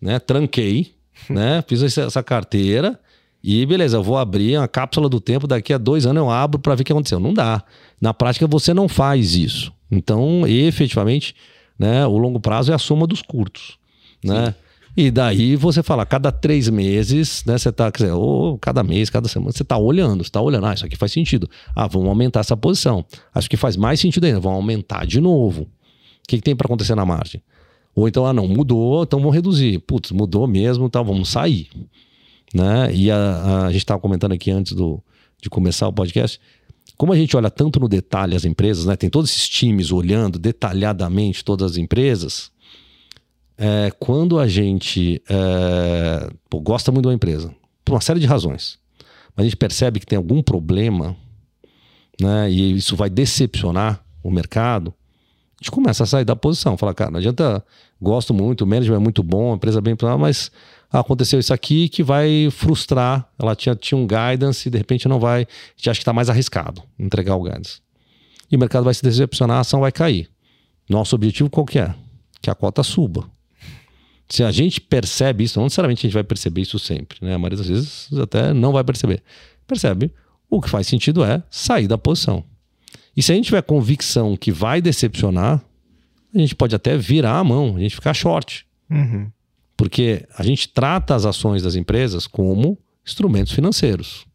né? Tranquei, né? Fiz essa carteira e beleza, eu vou abrir uma cápsula do tempo, daqui a dois anos eu abro para ver o que aconteceu. Não dá. Na prática, você não faz isso. Então, efetivamente, né, o longo prazo é a soma dos curtos. Né? E daí você fala, cada três meses, né? Você tá, quer dizer, ou cada mês, cada semana, você está olhando, você tá olhando, ah, isso aqui faz sentido. Ah, vamos aumentar essa posição. Acho que faz mais sentido ainda, vamos aumentar de novo. O que, que tem para acontecer na margem? Ou então, ah, não, mudou, então vamos reduzir. Putz, mudou mesmo, tá, vamos sair né? E a, a, gente estava comentando aqui antes do, de começar o podcast, como a gente olha tanto no detalhe as empresas, né? Tem todos esses times olhando detalhadamente todas as empresas. É, quando a gente é, pô, gosta muito de uma empresa, por uma série de razões, mas a gente percebe que tem algum problema, né? E isso vai decepcionar o mercado, a gente começa a sair da posição. Fala, cara, não adianta, gosto muito, o management é muito bom, a empresa é bem, mas ah, aconteceu isso aqui que vai frustrar. Ela tinha, tinha um guidance e de repente não vai. A gente acha que está mais arriscado entregar o guidance. E o mercado vai se decepcionar, a ação vai cair. Nosso objetivo qual que é? Que a cota suba. Se a gente percebe isso, não necessariamente a gente vai perceber isso sempre, né? A maioria das vezes até não vai perceber. Percebe? O que faz sentido é sair da posição. E se a gente tiver convicção que vai decepcionar, a gente pode até virar a mão, a gente ficar short. Uhum. Porque a gente trata as ações das empresas como instrumentos financeiros.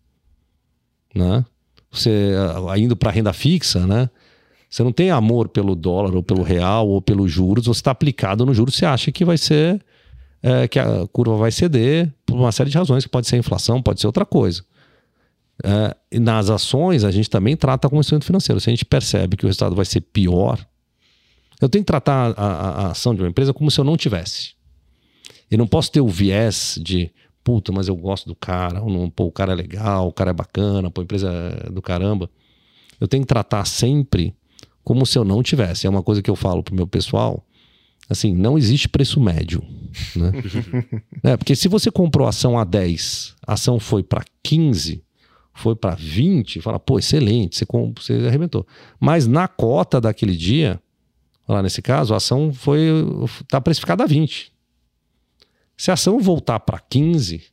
Né? Você indo para renda fixa, né? Você não tem amor pelo dólar ou pelo real ou pelos juros, você está aplicado no juros, você acha que vai ser é, que a curva vai ceder por uma série de razões, que pode ser inflação, pode ser outra coisa. É, e nas ações, a gente também trata como instrumento financeiro. Se a gente percebe que o resultado vai ser pior, eu tenho que tratar a, a, a ação de uma empresa como se eu não tivesse. Eu não posso ter o viés de, puta, mas eu gosto do cara, ou não, pô, o cara é legal, o cara é bacana, pô, a empresa é do caramba. Eu tenho que tratar sempre como se eu não tivesse. É uma coisa que eu falo pro meu pessoal. Assim, não existe preço médio. Né? é, porque se você comprou ação a 10, a ação foi para 15, foi para 20, fala, pô, excelente, você, você arrebentou. Mas na cota daquele dia, lá nesse caso, a ação foi tá precificada a 20. Se a ação voltar para 15,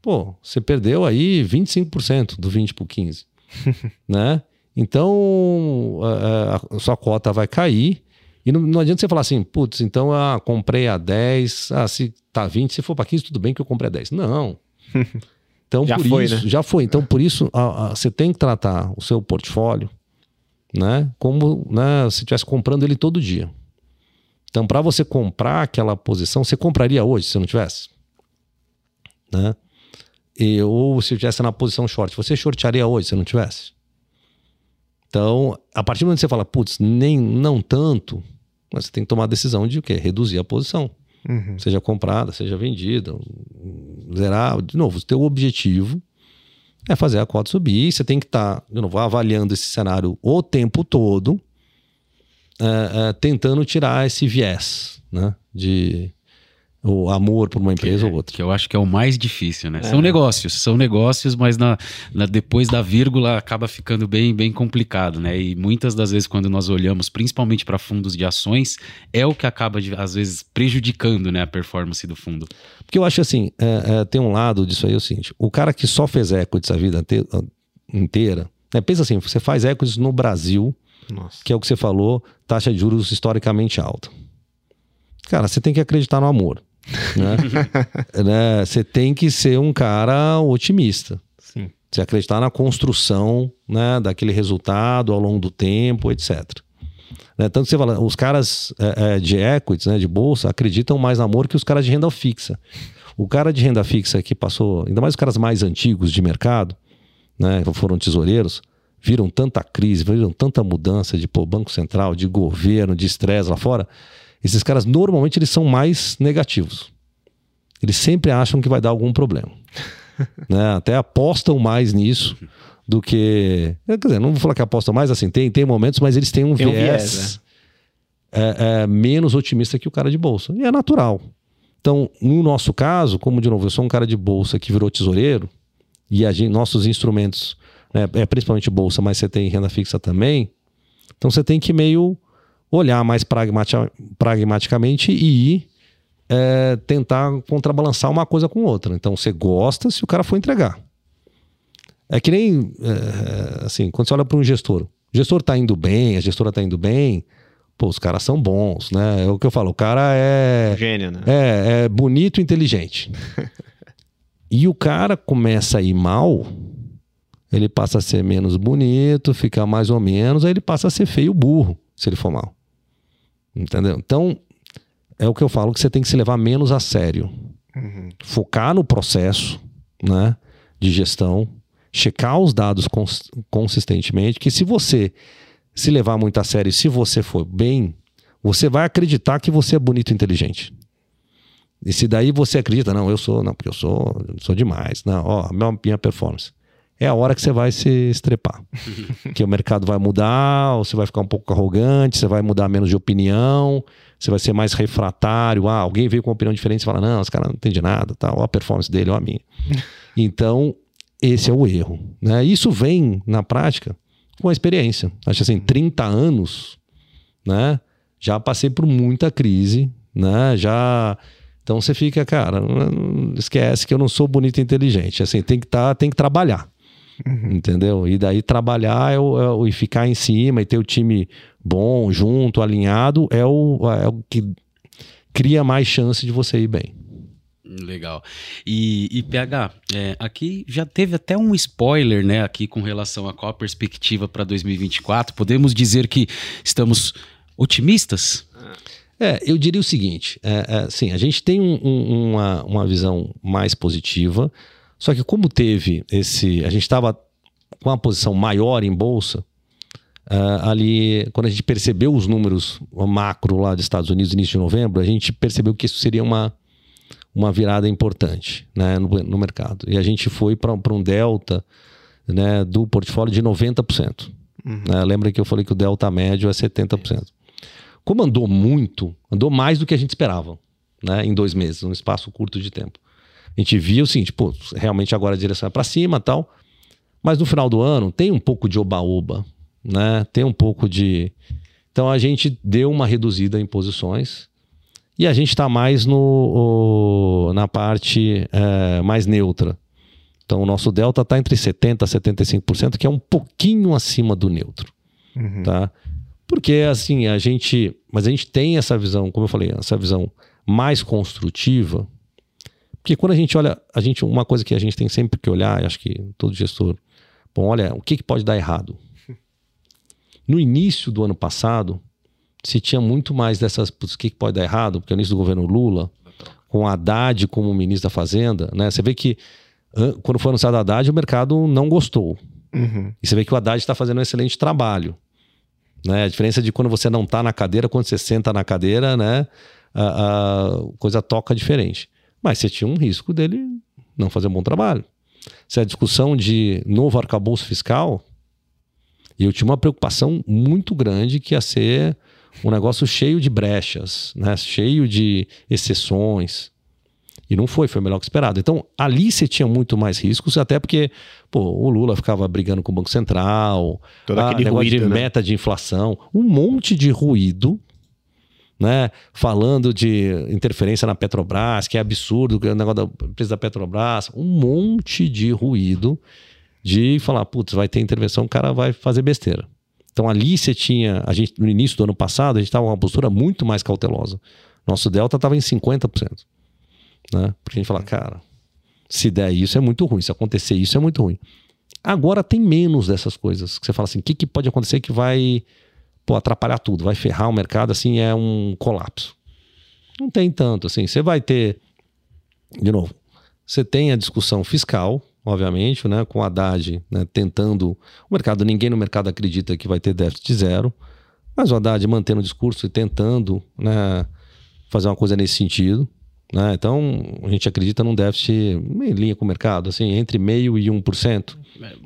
pô, você perdeu aí 25% do 20 para 15, né? Então, a, a, sua cota vai cair e não, não, adianta você falar assim, putz, então ah, comprei a 10, ah, se tá 20, se for para 15, tudo bem que eu comprei a 10. Não. Então, já por foi, isso, né? já foi. Então, por isso, a, a, você tem que tratar o seu portfólio, né, como né, se estivesse comprando ele todo dia. Então, para você comprar aquela posição, você compraria hoje se não tivesse? Né? E, ou se tivesse na posição short, você shortaria hoje se não tivesse? Então, a partir do momento que você fala, putz, nem não tanto, você tem que tomar a decisão de o quê? Reduzir a posição. Uhum. Seja comprada, seja vendida, zerar. De novo, o teu objetivo é fazer a cota subir. Você tem que estar, tá, de novo, avaliando esse cenário o tempo todo é, é, tentando tirar esse viés, né? De o amor por uma empresa que, ou outra. Que eu acho que é o mais difícil, né? É. São negócios, são negócios, mas na, na, depois da vírgula acaba ficando bem, bem complicado, né? E muitas das vezes quando nós olhamos, principalmente para fundos de ações, é o que acaba às vezes prejudicando, né, a performance do fundo. Porque eu acho assim, é, é, tem um lado disso aí é o seguinte: o cara que só fez equities a vida inteira, né? pensa assim, você faz equities no Brasil nossa. que é o que você falou, taxa de juros historicamente alta. Cara, você tem que acreditar no amor. Né? né? Você tem que ser um cara otimista. Sim. Você acreditar na construção né, daquele resultado ao longo do tempo, etc. Né? Tanto que você fala, os caras é, é, de equities, né, de bolsa, acreditam mais no amor que os caras de renda fixa. O cara de renda fixa que passou, ainda mais os caras mais antigos de mercado, né, foram tesoureiros, viram tanta crise, viram tanta mudança de pô, Banco Central, de governo, de estresse lá fora, esses caras normalmente eles são mais negativos. eles sempre acham que vai dar algum problema. né? Até apostam mais nisso do que. Quer dizer, não vou falar que apostam mais, assim, tem, tem momentos, mas eles têm um Tem um viés, viés, é, é, menos otimista que o cara de bolsa. E é natural. Então, no nosso caso, como de novo, eu sou um cara de bolsa que virou tesoureiro, e gente, nossos instrumentos, né, é principalmente bolsa, mas você tem renda fixa também. Então você tem que meio olhar mais pragmati pragmaticamente e ir é, tentar contrabalançar uma coisa com outra. Então você gosta se o cara for entregar. É que nem é, assim, quando você olha para um gestor, o gestor está indo bem, a gestora está indo bem, pô, os caras são bons, né? É o que eu falo, o cara é Gênio, né? é, é bonito e inteligente. e o cara começa a ir mal, ele passa a ser menos bonito, fica mais ou menos, aí ele passa a ser feio burro, se ele for mal. Entendeu? Então, é o que eu falo que você tem que se levar menos a sério. Focar no processo, né, de gestão, checar os dados cons- consistentemente, que se você se levar muito a sério, e se você for bem, você vai acreditar que você é bonito e inteligente. E se daí você acredita, não, eu sou, não, porque eu sou, eu sou demais, não, ó, minha, minha performance. É a hora que você vai se estrepar. que o mercado vai mudar, ou você vai ficar um pouco arrogante, você vai mudar menos de opinião, você vai ser mais refratário. Ah, alguém veio com uma opinião diferente, você fala, não, esse cara não entende nada, tá, ó a performance dele, ó a minha. então, esse é o erro. Né? Isso vem, na prática, com a experiência. Acho assim, 30 anos, né? Já passei por muita crise, né? Já. Então você fica, cara, esquece que eu não sou bonito e inteligente. Assim, tem que tá, tem que trabalhar. Entendeu? E daí trabalhar é o, é o- e ficar em cima e ter o time bom, junto, alinhado, é o, é o que cria mais chance de você ir bem. Legal. E, e PH, é, aqui já teve até um spoiler, né, aqui com relação a qual a perspectiva para 2024. Podemos dizer que estamos otimistas? É, eu diria o seguinte: é, é, sim, a gente tem um- um- uma, uma visão mais positiva, só que como teve esse. A gente estava com uma posição maior em bolsa, ah, ali, quando a gente percebeu os números macro lá dos Estados Unidos, início de novembro, a gente percebeu que isso seria uma, uma virada importante né, no, no mercado. E a gente foi para um delta né, do portfólio de 90%. né? Lembra que eu falei que o delta médio é 70%. Como andou muito, andou mais do que a gente esperava, né? Em dois meses, um espaço curto de tempo. A gente via o seguinte, pô, realmente agora a direção é para cima tal, mas no final do ano tem um pouco de oba-oba, né? Tem um pouco de. Então a gente deu uma reduzida em posições e a gente está mais no, o- na parte é, mais neutra. Então o nosso delta está entre 70% e 75%, que é um pouquinho acima do neutro tá? Porque assim, a gente, mas a gente tem essa visão, como eu falei, essa visão mais construtiva. Porque quando a gente olha, a gente uma coisa que a gente tem sempre que olhar, acho que todo gestor, bom, olha, o que, que pode dar errado? No início do ano passado, se tinha muito mais dessas, o que, que pode dar errado? Porque no início do governo Lula, com Haddad como ministro da Fazenda, né? Você vê que an- quando foi anunciado Haddad, o mercado não gostou. Uhum. E você vê que o Haddad está fazendo um excelente trabalho. Né? A diferença de quando você não está na cadeira, quando você senta na cadeira, né? A, a coisa toca diferente. Mas você tinha um risco dele não fazer um bom trabalho. Se a discussão de novo arcabouço fiscal, eu tinha uma preocupação muito grande que ia ser um negócio cheio de brechas, né? cheio de exceções. E não foi, foi melhor que esperado. Então, ali você tinha muito mais riscos, até porque pô, o Lula ficava brigando com o Banco Central, Todo ah, aquele negócio ruído, de né? meta de inflação, um monte de ruído, né? Falando de interferência na Petrobras, que é absurdo, que é o negócio da empresa da Petrobras, um monte de ruído de falar, putz, vai ter intervenção, o cara vai fazer besteira. Então ali você tinha, a gente no início do ano passado, a gente estava com uma postura muito mais cautelosa. Nosso delta estava em 50%. Né? Porque a gente fala, cara, se der isso é muito ruim, se acontecer isso é muito ruim. Agora tem menos dessas coisas. Que você fala assim, o que, que pode acontecer que vai pô, atrapalhar tudo, vai ferrar o mercado, assim, é um colapso. Não tem tanto, assim. Você vai ter, de novo, você tem a discussão fiscal, obviamente, né, com o Haddad né, tentando. O mercado, ninguém no mercado acredita que vai ter déficit zero, mas o Haddad mantendo o discurso e tentando né, fazer uma coisa nesse sentido. Né? Então, a gente acredita num déficit em linha com o mercado, assim, entre meio e 1%.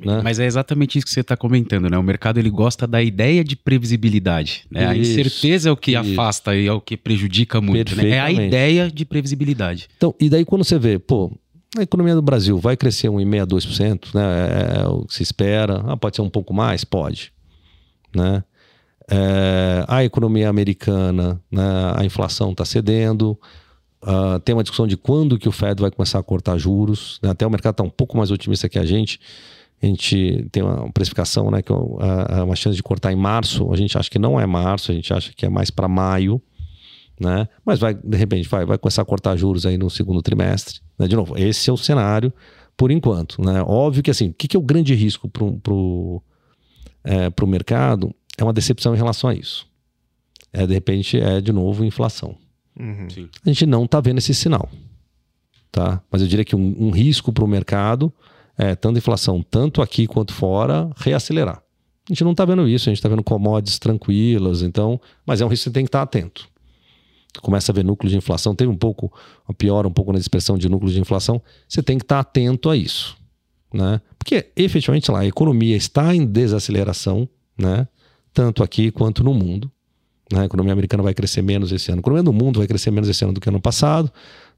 Né? Mas é exatamente isso que você está comentando, né? O mercado ele gosta da ideia de previsibilidade. Né? A Isso, incerteza é o que isso. afasta e é o que prejudica muito. Né? É a ideia de previsibilidade. Então, e daí quando você vê, pô, a economia do Brasil vai crescer 1,5% a 2%, né? É o que se espera. Ah, pode ser um pouco mais? Pode. Né? É, a economia americana, né? a inflação está cedendo. Ah, tem uma discussão de quando que o Fed vai começar a cortar juros. né? Até o mercado está um pouco mais otimista que a gente. A gente tem uma precificação, né? Que é ah, uma chance de cortar em março. A gente acha que não é março, a gente acha que é mais para maio né? Mas vai, de repente, vai, vai começar a cortar juros aí no segundo trimestre. Né? De novo, esse é o cenário por enquanto, né? Óbvio que assim, o que, que é o grande risco para o pro, é, pro mercado é uma decepção em relação a isso. É, de repente, é de novo inflação. Uhum. Sim. A gente não está vendo esse sinal, tá? Mas eu diria que um, um risco para o mercado é tanto inflação, tanto aqui quanto fora, reacelerar. A gente não está vendo isso, a gente está vendo commodities tranquilas, então, mas é um risco que você tem que estar atento começa a ver núcleo de inflação, teve um pouco, uma piora um pouco na expressão de núcleo de inflação, você tem que estar atento a isso. Né? Porque efetivamente lá a economia está em desaceleração, né? tanto aqui quanto no mundo. Né? A economia americana vai crescer menos esse ano. A economia do mundo vai crescer menos esse ano do que ano passado,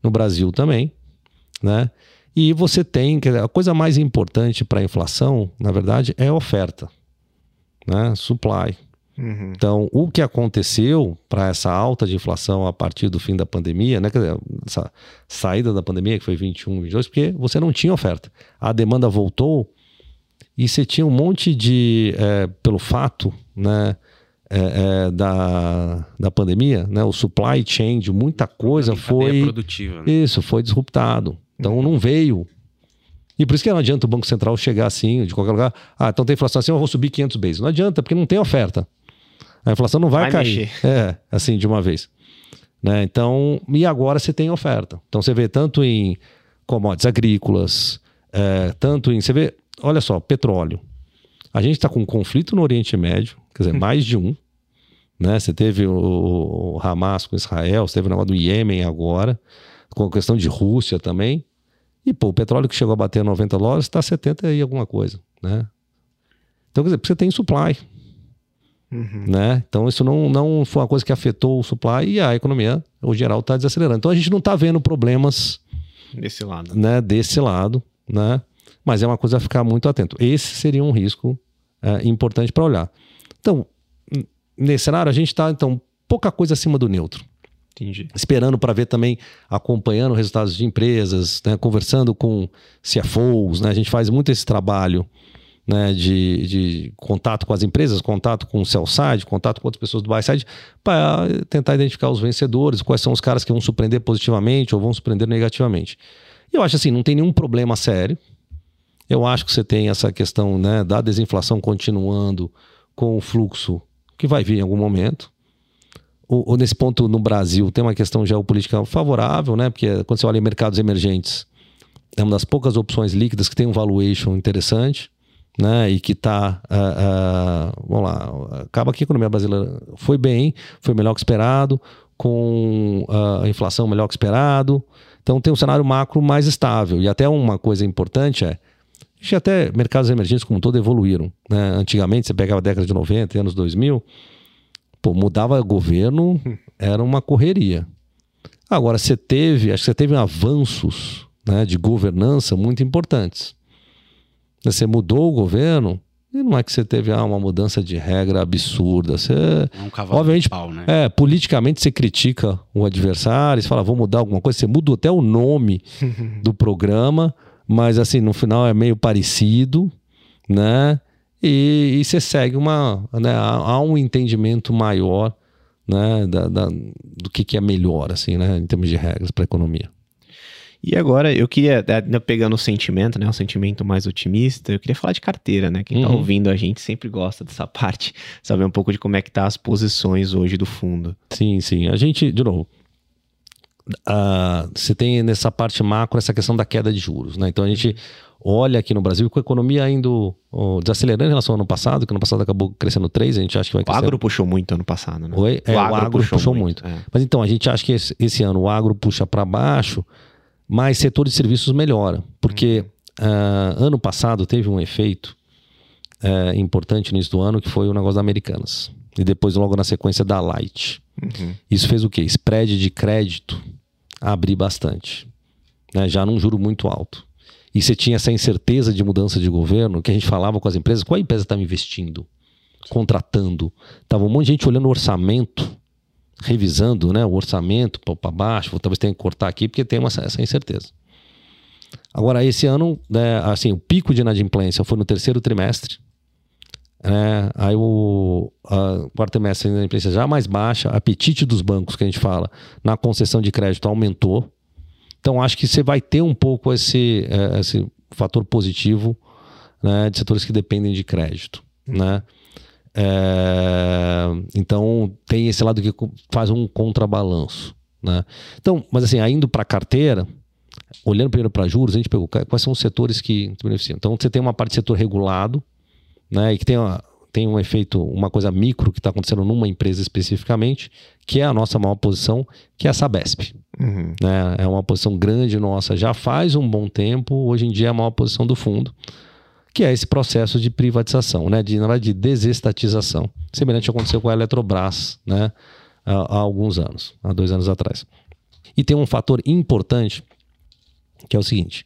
no Brasil também. Né? E você tem. A coisa mais importante para a inflação, na verdade, é a oferta. Né? Supply. Uhum. Então, o que aconteceu para essa alta de inflação a partir do fim da pandemia, né, quer dizer, essa saída da pandemia, que foi 21, 22, porque você não tinha oferta. A demanda voltou e você tinha um monte de, é, pelo fato né, é, é, da, da pandemia, né, o supply chain de muita coisa foi. produtiva. né? Isso, foi disruptado. Então não veio. E por isso que não adianta o Banco Central chegar assim, de qualquer lugar. Ah, então tem inflação assim, eu vou subir 500 bases. Não adianta, porque não tem oferta. A inflação não vai, Vai cair. mexer. É, assim, de uma vez. Né? Então, e agora você tem oferta. Então você vê tanto em commodities agrícolas, é, tanto em. Você vê, olha só, petróleo. A gente está com um conflito no Oriente Médio, quer dizer, mais de um. Né? Você teve o, o Hamas com Israel, você teve o negócio do Iêmen agora, com a questão de Rússia também. E, pô, o petróleo que chegou a bater 90 dólares está 70 e alguma coisa, né? Então, quer dizer, você tem supply, Uhum. né? Então, isso não, não foi uma coisa que afetou o supply e a economia, o geral, está desacelerando. Então, a gente não está vendo problemas Desse lado. né, desse lado, né? Mas é uma coisa a ficar muito atento. Esse seria um risco é, importante para olhar. Então, nesse cenário, a gente está, então, pouca coisa acima do neutro Entendi. esperando para ver também, acompanhando resultados de empresas, né, conversando com CFOs, né, a gente faz muito esse trabalho né, de, de contato com as empresas, contato com o sell side, contato com outras pessoas do buy side, para tentar identificar os vencedores, quais são os caras que vão surpreender positivamente ou vão surpreender negativamente. E eu acho assim, não tem nenhum problema sério. Eu acho que você tem essa questão né, da desinflação continuando com o fluxo que vai vir em algum momento o, o- nesse ponto no Brasil tem uma questão geopolítica favorável, né? Porque quando você olha em mercados emergentes, é uma das poucas opções líquidas que tem um valuation interessante, né? E que está, vamos lá, acaba que a economia brasileira foi bem, foi melhor que esperado, com ah, a inflação melhor que esperado. Então tem um cenário macro mais estável. E até uma coisa importante é a gente até mercados emergentes como um todo evoluíram. Né? Antigamente, você pegava a década de 90, anos 2000, pô, mudava governo, era uma correria. Agora, você teve, acho que você teve avanços né, de governança muito importantes. Você mudou o governo, e não é que você teve ah, uma mudança de regra absurda. Você, É um cavalo Obviamente, de pau, né? é, politicamente você critica o adversário, você fala, vou mudar alguma coisa, você muda até o nome do programa, mas assim, no final é meio parecido, né? E, e você segue uma. Né, há, um entendimento maior né, da, da- do que, que é melhor, assim, né, em termos de regras para a economia. E agora, eu queria, ainda pegando o sentimento, né? Um sentimento mais otimista, eu queria falar de carteira, né? Quem tá Uhum. ouvindo a gente sempre gosta dessa parte, saber um pouco de como é que tá as posições hoje do fundo. Sim, sim. A gente, de novo, uh, você tem nessa parte macro essa questão da queda de juros, né? Então a gente olha aqui no Brasil com a economia indo oh, desacelerando em relação ao ano passado, que ano passado acabou crescendo 3, a gente acha que vai crescer. O agro puxou muito ano passado, né? Oi? É, o, agro, o agro puxou, puxou muito. muito. É. Mas então, a gente acha que esse, esse, ano o agro puxa para baixo, mas setor de serviços melhora. Porque uh, ano passado teve um efeito uh, importante no início do ano, que foi o negócio da Americanas. E depois, logo na sequência, da Light. Uhum. Isso fez o quê? Spread de crédito abrir bastante. Né? Já num juro muito alto e você tinha essa incerteza de mudança de governo, que a gente falava com as empresas, qual empresa estava investindo, contratando? Tava um monte de gente olhando o orçamento, revisando né, o orçamento para baixo, talvez tenha que cortar aqui, porque tem uma, essa incerteza. Agora, esse ano, né, assim, o pico de inadimplência foi no terceiro trimestre. Né, aí o quarto trimestre a inadimplência já mais baixa, apetite dos bancos que a gente fala na concessão de crédito aumentou. Então, acho que você vai ter um pouco esse, é, esse fator positivo né, de setores que dependem de crédito. Né? É, então, tem esse lado que faz um contrabalanço. Né? Então, mas assim, indo para a carteira, olhando primeiro para juros, a gente pegou quais são os setores que beneficiam. Então, você tem uma parte de setor regulado, né, e que tem uma, tem um efeito, uma coisa micro que está acontecendo numa empresa especificamente, que é a nossa maior posição, que é a Sabesp. Uhum. Né? É uma posição grande nossa já faz um bom tempo, hoje em dia é a maior posição do fundo, que é esse processo de privatização, né? de, na verdade, de desestatização. Semelhante aconteceu com a Eletrobras né? há, há alguns anos, há dois anos atrás. E tem um fator importante, que é o seguinte.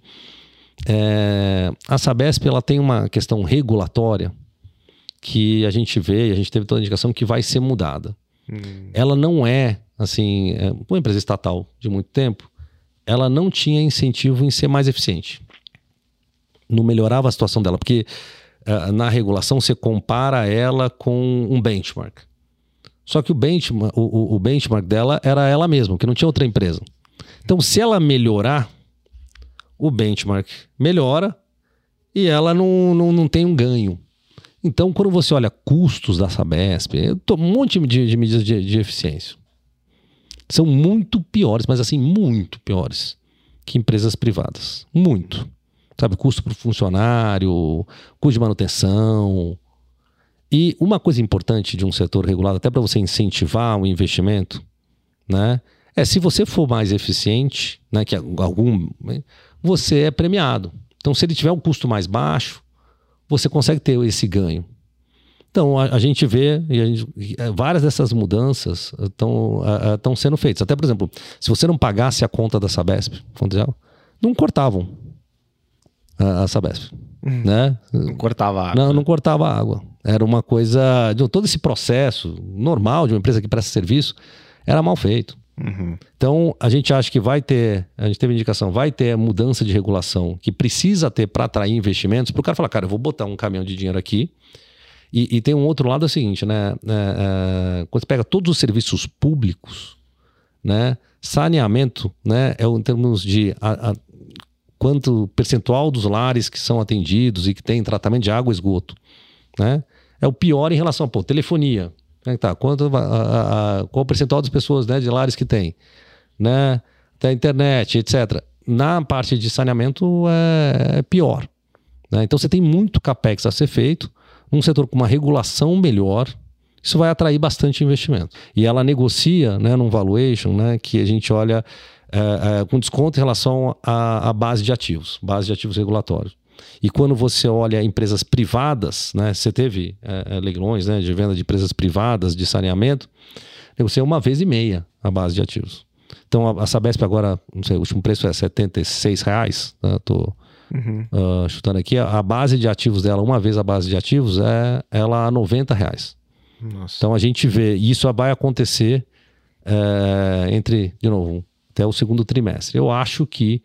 É, a Sabesp ela tem uma questão regulatória que a gente vê, a gente teve toda a indicação que vai ser mudada. Hum. Ela não é, assim, é uma empresa estatal de muito tempo, ela não tinha incentivo em ser mais eficiente. Não melhorava a situação dela, porque uh, na regulação você compara ela com um benchmark. Só que o benchmark, o, o benchmark dela era ela mesma, que não tinha outra empresa. Então, se ela melhorar, o benchmark melhora e ela não, não, não tem um ganho. Então, quando você olha custos da Sabesp, um monte de, de medidas de, de, eficiência. São muito piores, mas assim, muito piores que empresas privadas. Muito. Sabe, custo para o funcionário, custo de manutenção. E uma coisa importante de um setor regulado, até para você incentivar o investimento, né? É se você for mais eficiente, né, que algum, você é premiado. Então, se ele tiver um custo mais baixo, você consegue ter esse ganho. Então, a, a gente vê, e a gente, é, várias dessas mudanças estão sendo feitas. Até, por exemplo, se você não pagasse a conta da Sabesp, não cortavam a, a Sabesp. Hum, né? Não cortava água. Não, não cortava água. Era uma coisa. Todo esse processo normal de uma empresa que presta serviço era mal feito. Uhum. Então, a gente acha que vai ter, a gente teve indicação, vai ter mudança de regulação que precisa ter para atrair investimentos, para o cara falar, cara, eu vou botar um caminhão de dinheiro aqui. E, e tem um outro lado é o seguinte, né? É, é, quando você pega todos os serviços públicos, né? Saneamento, né? É em termos de a, a, quanto percentual dos lares que são atendidos e que tem tratamento de água e esgoto, né? É o pior em relação a pô, telefonia. É tá? Quanto, a, a, qual o percentual das pessoas né, de lares que tem? Né? Da internet, etc. Na parte de saneamento é, é pior. Né? Então você tem muito capex a ser feito, um setor com uma regulação melhor, isso vai atrair bastante investimento. E ela negocia né, num valuation né, que a gente olha é, é, com desconto em relação à base de ativos, base de ativos regulatórios. E quando você olha empresas privadas, né, você teve é, é, leilões né, de venda de empresas privadas de saneamento, você é uma vez e meia a base de ativos. Então a, a Sabesp agora, não sei, o último preço é 76 reais, né, tô uhum. uh, chutando aqui, a, a, base de ativos dela, uma vez a base de ativos, é ela a 90 reais. Nossa. Então a gente vê, e isso vai acontecer é, entre, de novo, até o segundo trimestre. Eu acho que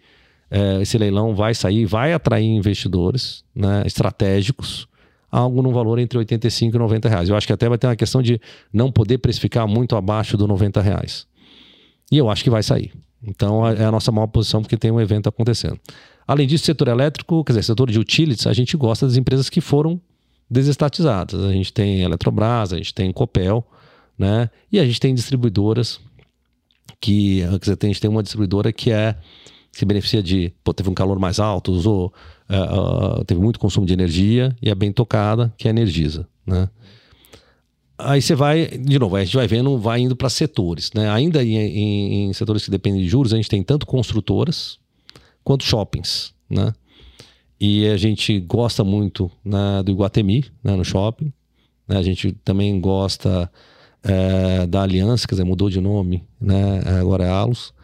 é, esse leilão vai sair, vai atrair investidores né, estratégicos, algo no valor entre 85 e 90 reais. Eu acho que até vai ter uma questão de não poder precificar muito abaixo do 90 reais. E eu acho que vai sair. Então é a nossa maior posição porque tem um evento acontecendo. Além disso, setor elétrico, quer dizer, setor de utilities, a gente gosta das empresas que foram desestatizadas. A gente tem Eletrobras, a gente tem Copel, né? E a gente tem distribuidoras que quer dizer, a gente tem uma distribuidora que é se beneficia de, pô, teve um calor mais alto, usou, uh, uh, teve muito consumo de energia e é bem tocada, que é a Energisa, né? Aí você vai, de novo, a gente vai vendo, vai indo para setores, né? Ainda em, em, em, setores que dependem de juros, a gente tem tanto construtoras quanto shoppings, né? E a gente gosta muito né, do Iguatemi, né, no shopping. Né? A gente também gosta é, da Aliança, quer dizer, mudou de nome, né? Agora é Alus.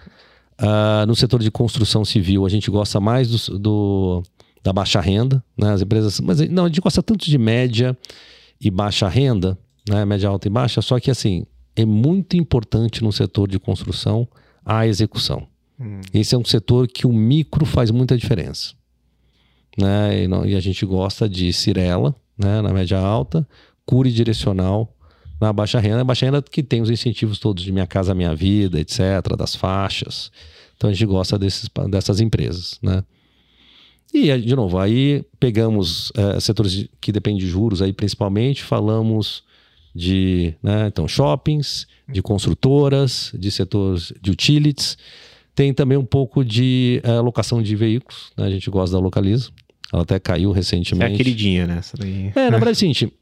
Uh, no setor de construção civil, a gente gosta mais do, do, da baixa renda, né? As empresas. Mas não, a gente gosta tanto de média e baixa renda, né? Média alta e baixa, só que assim, é muito importante no setor de construção a execução. Hum. Esse é um setor que o micro faz muita diferença. Né? E, não, e a gente gosta de Cirela, né? na média alta, cure direcional na baixa renda. A baixa renda que tem os incentivos todos de Minha Casa Minha Vida, etc., das faixas. Então a gente gosta desses, dessas empresas, né? E, de novo, aí pegamos é, setores que dependem de juros aí principalmente, falamos de né, então, shoppings, de construtoras, de setores de utilities. Tem também um pouco de é, locação de veículos, né? a gente gosta da Localiza. Ela até caiu recentemente. É a queridinha, né? Daí. É, na verdade é o seguinte,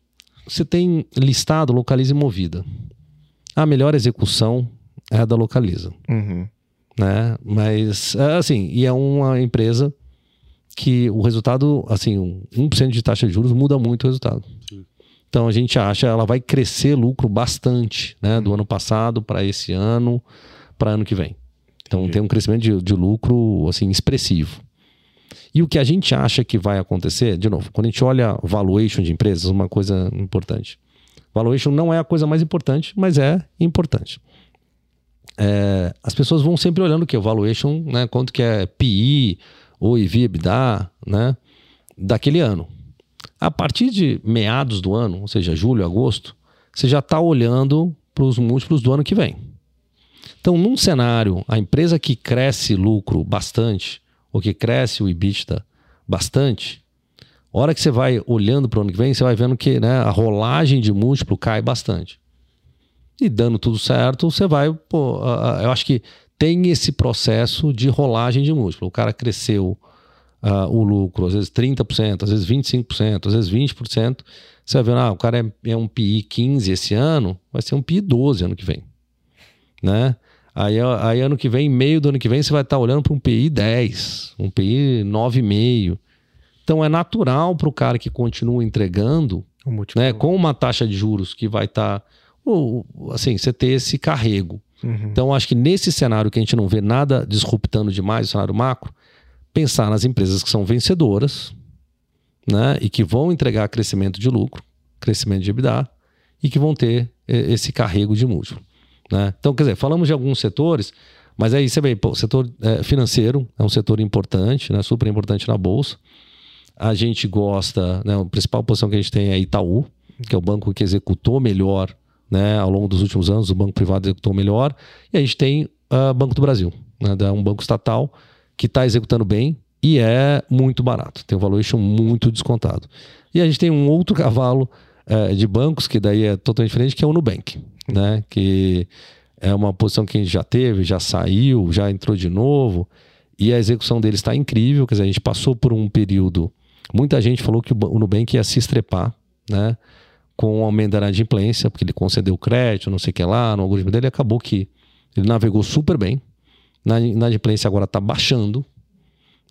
você tem listado Localiza e Movida. A melhor execução é a da Localiza. Uhum. Né? Mas, é, assim, e é uma empresa que o resultado, assim, 1% de taxa de juros muda muito o resultado. Sim. Então a gente acha ela vai crescer lucro bastante, né? Do uhum. ano passado para esse ano, para ano que vem. Então Entendi. tem um crescimento de, de lucro assim expressivo. E o que a gente acha que vai acontecer, de novo, quando a gente olha valuation de empresas, uma coisa importante. Valuation não é a coisa mais importante, mas é importante. É, as pessoas vão sempre olhando o que? O valuation, né? Quanto que é PI ou EBITDA, né? Daquele ano. A partir de meados do ano, ou seja, julho, agosto, você já está olhando para os múltiplos do ano que vem. Então, num cenário, a empresa que cresce lucro bastante, ou que cresce o EBITDA bastante, a hora que você vai olhando para o ano que vem, você vai vendo que né, a rolagem de múltiplo cai bastante. E dando tudo certo, você vai. Pô, eu acho que tem esse processo de rolagem de múltiplo. O cara cresceu uh, o lucro, às vezes 30%, às vezes 25%, às vezes 20%. Você vai ver, ah, o cara é, é um PI 15 esse ano, vai ser um PI 12 ano que vem. Né? Aí, aí ano que vem, meio do ano que vem, você vai estar olhando para um PI 10, um PI 9,5. Então é natural para o cara que continua entregando, né, com uma taxa de juros que vai estar, tá, assim, você ter esse carrego. Uhum. Então acho que nesse cenário que a gente não vê nada disruptando demais o cenário macro, pensar nas empresas que são vencedoras, né, e que vão entregar crescimento de lucro, crescimento de EBITDA e que vão ter eh, esse carrego de múltiplo. Né? Então, quer dizer, falamos de alguns setores, mas aí você vê, pô, o setor é, financeiro é um setor importante, né? super importante na Bolsa. A gente gosta, né? a principal posição que a gente tem é Itaú, que é o banco que executou melhor né? ao longo dos últimos anos, o banco privado executou melhor. E a gente tem uh, Banco do Brasil, né? um banco estatal que está executando bem e é muito barato, tem um valuation muito descontado. E a gente tem um outro cavalo uh, de bancos, que daí é totalmente diferente, que é o Nubank né? Que é uma posição que a gente já teve, já saiu, já entrou de novo, e a execução dele está incrível. Quer dizer, a gente passou por um período. Muita gente falou que o Nubank ia se estrepar, né? Com o aumento da inadimplência, porque ele concedeu crédito, não sei o que lá, no algoritmo dele, acabou que ele navegou super bem. Na inadimplência agora está baixando.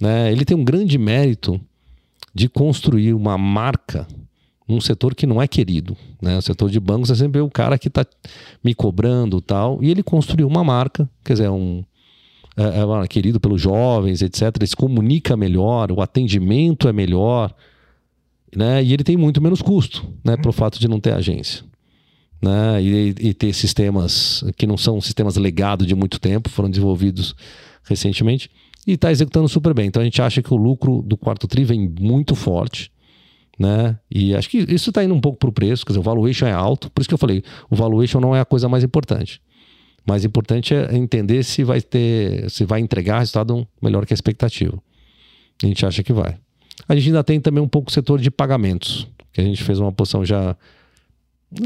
Né? Ele tem um grande mérito de construir uma marca num setor que não é querido. Né? O setor de bancos é sempre o cara que está me cobrando tal. E ele construiu uma marca, quer dizer, um, é, é, querido pelos jovens, etc. Ele se comunica melhor, o atendimento é melhor. Né? E ele tem muito menos custo, né? Pelo fato de não ter agência. Né? E, e ter sistemas que não são sistemas legados de muito tempo, foram desenvolvidos recentemente, e está executando super bem. Então a gente acha que o lucro do quarto TRI vem muito forte né? E acho que isso está indo um pouco para o preço, quer dizer, o valuation é alto, por isso que eu falei, o valuation não é a coisa mais importante. Mais importante é entender se vai ter, se vai entregar resultado melhor que a expectativa. A gente acha que vai. A gente ainda tem também um pouco o setor de pagamentos, que a gente fez uma posição já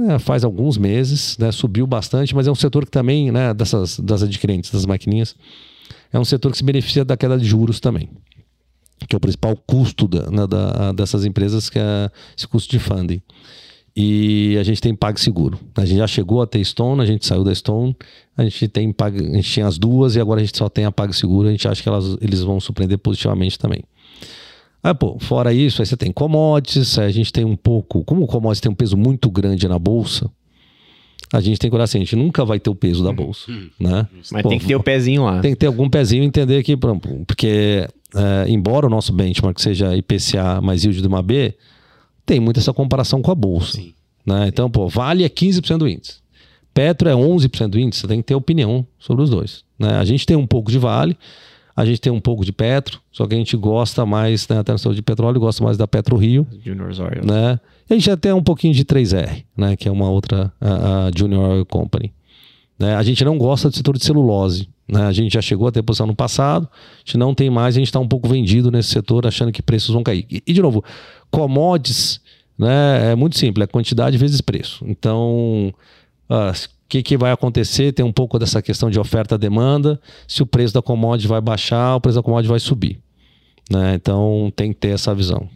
é, faz alguns meses, né, subiu bastante, mas é um setor que também, né, dessas, das adquirentes, das maquininhas, é um setor que se beneficia da queda de juros também, que é o principal custo da, né, da, dessas empresas, que é esse custo de funding. E a gente tem PagSeguro. A gente já chegou a ter Stone, a gente saiu da Stone, a gente tem Pag, a gente tinha as duas e agora a gente só tem a PagSeguro, a gente acha que elas, eles vão surpreender positivamente também. Aí, pô, fora isso, aí você tem commodities, a gente tem um pouco. Como o commodities tem um peso muito grande na bolsa, a gente tem que olhar assim, a gente nunca vai ter o peso da bolsa, Hum. né? Mas Pô, tem que ter o pezinho lá. Tem que ter algum pezinho e entender que, por exemplo, porque é, embora o nosso benchmark seja IPCA mais yield de uma B, tem muito essa comparação com a bolsa. Sim. Né? Então, pô, Vale é 15% do índice. Petro é 11% do índice, você tem que ter opinião sobre os dois. Né? A gente tem um pouco de Vale, a gente tem um pouco de Petro, só que a gente gosta mais, né, até no setor de petróleo, gosta mais da Petro Rio, Junior's Oil. né? A gente até um pouquinho de 3R, né? Que é uma outra a, a Junior Oil Company. Né? A gente não gosta do setor de celulose. Né? A gente já chegou a ter posição no passado, a gente não tem mais, a gente está um pouco vendido nesse setor, achando que preços vão cair. E, e, de novo, commodities né, é muito simples, é quantidade vezes preço. Então, ah, o que, que vai acontecer? Tem um pouco dessa questão de oferta-demanda. Se o preço da commodity vai baixar, o preço da commodity vai subir. Né? Então, tem que ter essa visão.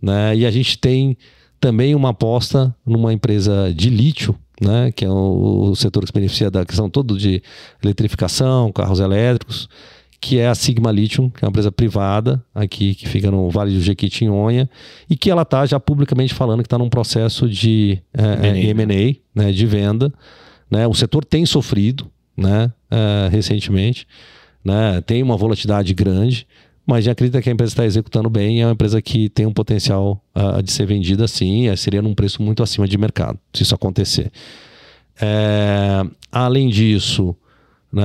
Né? E a gente tem também uma aposta numa empresa de lítio, né, que é o, o, setor que se beneficia da questão toda de eletrificação, carros elétricos, que é a Sigma Lithium, que é uma empresa privada aqui que fica no Vale do Jequitinhonha e que ela está já publicamente falando que está num processo de é, M&A, né, de venda. Né? O setor tem sofrido né, é, recentemente, né, tem uma volatilidade grande, mas já acredita que a empresa está executando bem é uma empresa que tem um potencial uh, de ser vendida sim, seria num preço muito acima de mercado, se isso acontecer. É, além disso, né,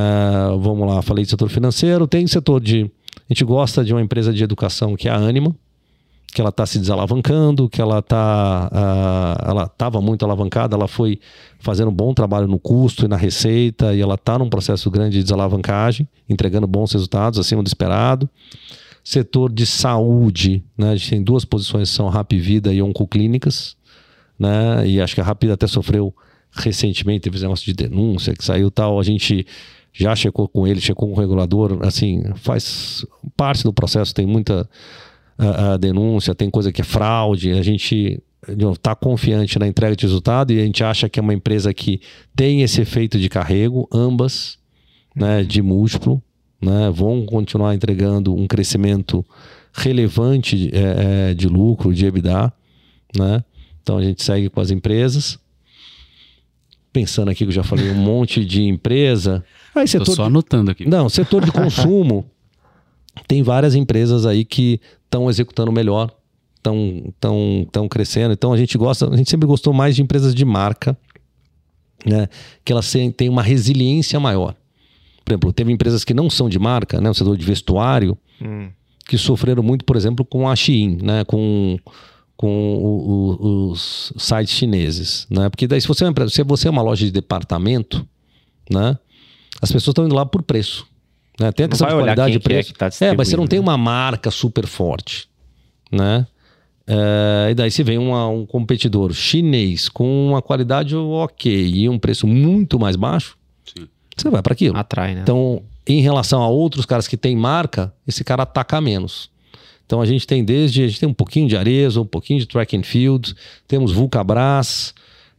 vamos lá, falei de setor financeiro, tem setor de. A gente gosta de uma empresa de educação que é a Anima, que ela está se desalavancando, que ela está. Uh, ela estava muito alavancada, ela foi fazendo um bom trabalho no custo e na receita, e ela está num processo grande de desalavancagem, entregando bons resultados acima do esperado. Setor de saúde, né? A gente tem duas posições, são Rap Vida e Oncoclínicas, né? E acho que a Rapida até sofreu recentemente, teve esse negócio de denúncia que saiu tal, a gente já checou com ele, checou com o regulador, assim, faz parte do processo, tem muita a, a denúncia, tem coisa que é fraude, a gente está confiante na entrega de resultado e a gente acha que é uma empresa que tem esse efeito de carrego, ambas, né, de múltiplo, né, vão continuar entregando um crescimento relevante é, é, de lucro, de EBITDA, né? Então a gente segue com as empresas. Pensando aqui que eu já falei um monte de empresa. Aí setor Tô só de... anotando aqui. Não, setor de consumo. Tem várias empresas aí que estão executando melhor, estão tão, tão crescendo. Então a gente gosta, a gente sempre gostou mais de empresas de marca, né? Que elas têm uma resiliência maior. Por exemplo, teve empresas que não são de marca, né? O setor de vestuário, hum. que sofreram muito, por exemplo, com a Shein, né? Com, com o, o, os sites chineses, né? Porque daí se você, é uma, se você é uma loja de departamento, né? As pessoas estão indo lá por preço. Né? Tem a questão de qualidade de preço. É, tá é, mas você não tem uma marca super forte, né? É, e daí se vem uma, um competidor chinês com uma qualidade ok e um preço muito mais baixo, Sim. você vai para aquilo. Atrai, né? Então, em relação a outros caras que têm marca, esse cara ataca menos. Então a gente tem desde, a gente tem um pouquinho de Arezzo, um pouquinho de Track and Field, temos Vulcabras,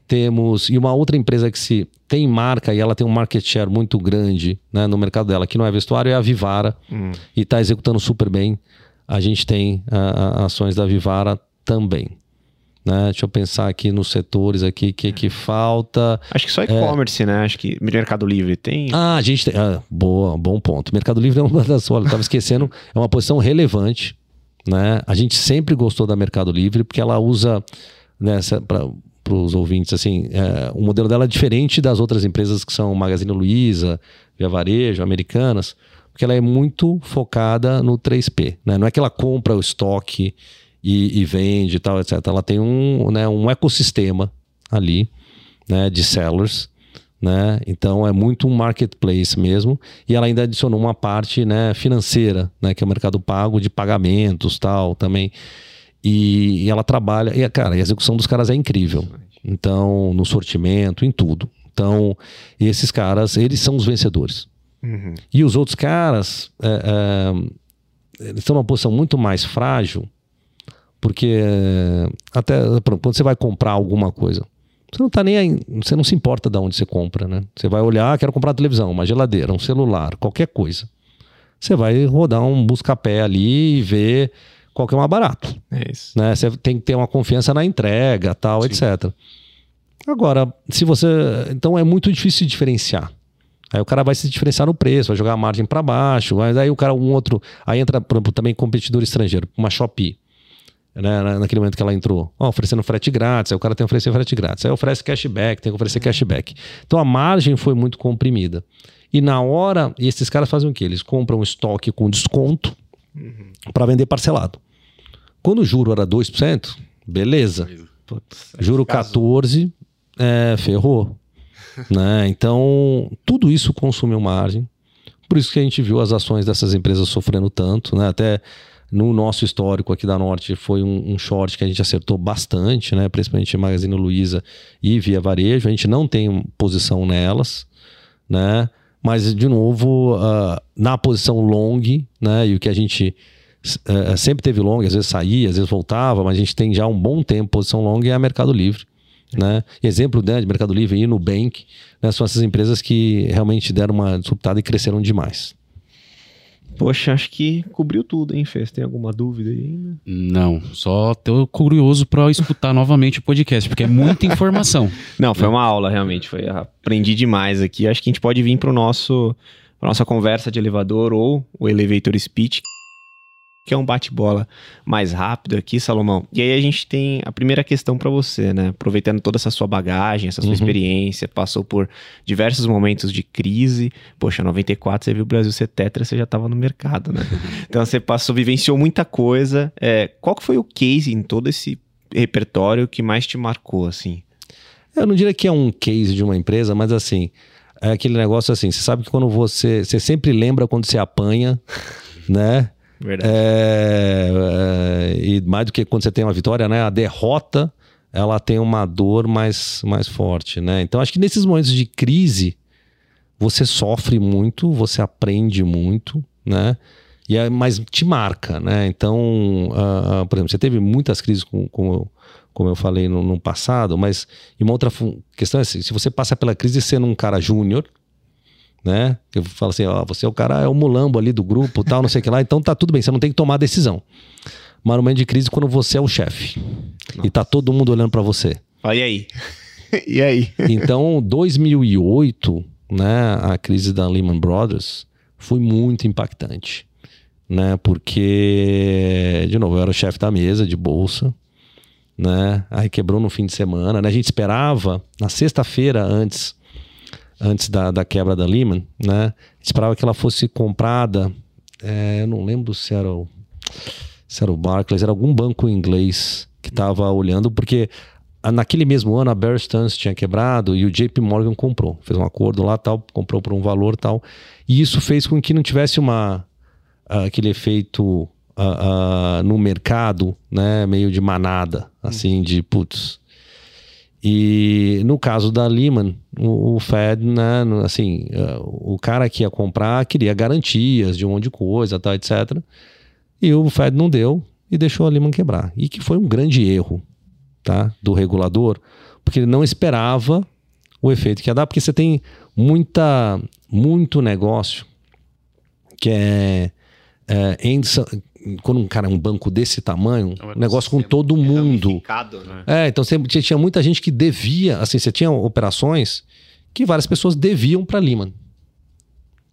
temos e uma outra empresa que se tem marca e ela tem um market share muito grande né, no mercado dela, que não é vestuário, é a Vivara hum. e está executando super bem. A gente tem a, a, ações da Vivara também. Né? Deixa eu pensar aqui nos setores aqui, que, que falta. Acho que só e-commerce, é... né? Acho que Mercado Livre tem. Ah, a gente tem. Ah, boa, bom ponto. Mercado Livre é uma das. Olha, estava esquecendo, é uma posição relevante. Né? A gente sempre gostou da Mercado Livre porque ela usa né, para os ouvintes assim, é, o modelo dela é diferente das outras empresas que são Magazine Luiza, Via Varejo, Americanas, porque ela é muito focada no 3P. Né? Não é que ela compra o estoque e, e vende e tal, etc. Ela tem um, né, um ecossistema ali né, de sellers né? Então é muito um marketplace mesmo. E ela ainda adicionou uma parte né, financeira, né, que é o mercado pago de pagamentos tal também. E, e ela trabalha. E, cara, a execução dos caras é incrível. Então, no sortimento, em tudo. Então, esses caras, eles são os vencedores. Uhum. E os outros caras, é, é, eles estão numa posição muito mais frágil, porque é, até exemplo, quando você vai comprar alguma coisa, você não tá nem aí, você não se importa de onde você compra, né? Você vai olhar, ah, quero comprar uma televisão, uma geladeira, um celular, qualquer coisa. Você vai rodar um busca-pé ali e ver qual que é mais barato. É isso. Né? Você tem que ter uma confiança na entrega, tal, Sim. etc. Agora, se você. Então é muito difícil diferenciar. Aí o cara vai se diferenciar no preço, vai jogar a margem para baixo, mas aí o cara, um outro. Aí entra, por exemplo, também competidor estrangeiro, uma Shopee. Né, na- naquele momento que ela entrou, ó, oferecendo frete grátis, aí o cara tem que oferecer frete grátis, aí oferece cashback, tem que oferecer cashback. Então a margem foi muito comprimida. E na hora, e esses caras fazem o quê? Eles compram estoque com desconto para vender parcelado. Quando o juro era 2%, beleza. Putz, Juro casou. 14, é, ferrou. né? Então, tudo isso consumiu margem. Por isso que a gente viu as ações dessas empresas sofrendo tanto. Né? Até no nosso histórico aqui da Norte foi um, um short que a gente acertou bastante, né? principalmente Magazine Luiza e Via Varejo. A gente não tem posição nelas, né? Mas, de novo, ah, na posição long, né? e o que a gente eh, sempre teve long, às vezes saía, às vezes voltava, mas a gente tem já um bom tempo posição long é a Mercado Livre. Né? Exemplo né, de Mercado Livre e Nubank né, são essas empresas que realmente deram uma disruptada e cresceram demais. Poxa, acho que cobriu tudo, hein, Fê? Você tem alguma dúvida aí ainda? Não, só tô curioso pra escutar novamente o podcast, porque é muita informação. Não, foi uma aula, realmente. Foi, aprendi demais aqui. Acho que a gente pode vir para nosso pra nossa conversa de elevador ou o elevator speech, que é um bate-bola mais rápido aqui, Salomão. E aí a gente tem a primeira questão para você, né? Aproveitando toda essa sua bagagem, essa sua Uhum. experiência, passou por diversos momentos de crise. Poxa, 94 você viu o Brasil ser tetra, você já estava no mercado, né? então você passou, vivenciou muita coisa. É, qual que foi o case em todo esse repertório que mais te marcou, assim? Eu não diria que é um case de uma empresa, mas assim, é aquele negócio assim, você sabe que quando você. Você sempre lembra quando você apanha, né? Verdade. É, é, e mais do que quando você tem uma vitória, né? A derrota ela tem uma dor mais, mais forte, né? Então acho que nesses momentos de crise você sofre muito, você aprende muito, né? E é, mas te marca, né? Então, ah, por exemplo, você teve muitas crises com, com como eu falei no, no passado, mas e uma outra questão é assim, se você passa pela crise sendo um cara júnior, né? Eu falo assim, ó, você é o cara, é o mulambo ali do grupo, tal, não sei o que lá, então tá tudo bem, você não tem que tomar decisão. Mas no momento de crise, quando você é o chefe e tá todo mundo olhando para você. Olha aí. e aí? Então, 2008, né, a crise da Lehman Brothers foi muito impactante, né? Porque, de novo, eu era o chefe da mesa de bolsa, né? Aí quebrou no fim de semana, né? A gente esperava na sexta-feira antes antes da, da quebra da Lehman, né? Esperava que ela fosse comprada, é, eu não lembro se era o se era o Barclays, era algum banco inglês que estava olhando, porque naquele mesmo ano a Bear Stearns tinha quebrado e o JP Morgan comprou, fez um acordo lá tal, comprou por um valor tal, e isso fez com que não tivesse uma ah, aquele efeito ah, ah, no mercado, né, meio de manada, assim, de putz. E no caso da Lehman, o, o Fed, né, assim, ah, o cara que ia comprar queria garantias de um monte de coisa, tal, etc. E o Fed não deu e deixou a Lehman quebrar. E que foi um grande erro, tá, do regulador, porque ele não esperava o efeito que ia dar, porque você tem muita muito negócio que é, é quando um cara é um banco desse tamanho, É um negócio com todo mundo. né? É, então você tinha, muita gente que devia, assim, você tinha operações que várias pessoas deviam para Lehman.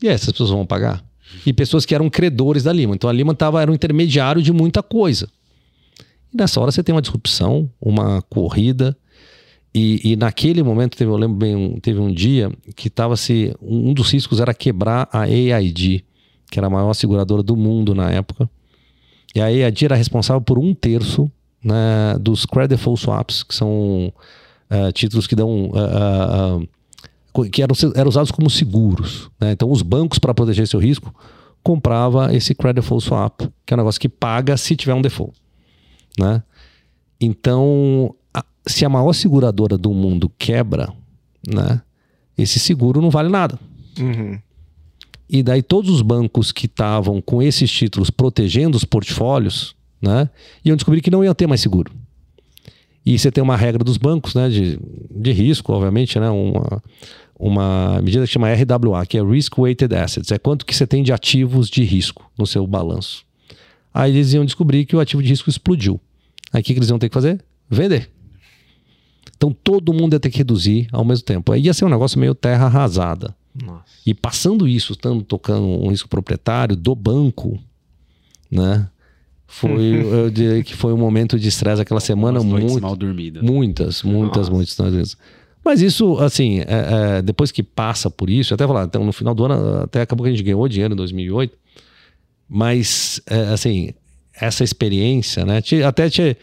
E aí, essas pessoas vão pagar? E pessoas que eram credores da Lehman. Então a Lehman tava, era um intermediário de muita coisa. E nessa hora você tem uma disrupção, uma corrida. E, e naquele momento, teve, eu lembro bem, um- teve um dia que tava se. Um dos riscos era quebrar a AIG, que era a maior seguradora do mundo na época. E a AIG era responsável por um terço né, dos credit default swaps, que são eh, títulos que dão. ah, co- que eram, eram usados como seguros. né? Então, os bancos, para proteger seu risco, comprava esse credit default swap, que é um negócio que paga se tiver um default. Né? Então, a- se a maior seguradora do mundo quebra, né? Esse seguro não vale nada. Uhum. E daí todos os bancos que estavam com esses títulos protegendo os portfólios, né, iam descobrir que não iam ter mais seguro. E você tem uma regra dos bancos, né, de, de risco, obviamente, né, uma, uma medida que chama RWA, que é Risk Weighted Assets, é quanto que você tem de ativos de risco no seu balanço. Aí eles iam descobrir que o ativo de risco explodiu. Aí o que, que eles iam ter que fazer? Vender. Então todo mundo ia ter que reduzir ao mesmo tempo. Aí ia ser um negócio meio terra arrasada. Nossa. E passando isso, estando tocando um risco proprietário do banco, né? Foi, eu diria que foi um momento de estresse aquela semana muito, mal dormidas. muitas, muitas, muitas vezes. Mas isso, assim, é- é, depois que passa por isso, até falar, então no final do ano, até acabou que a gente ganhou dinheiro em 2008, mas, é, assim, essa experiência, né, te- até te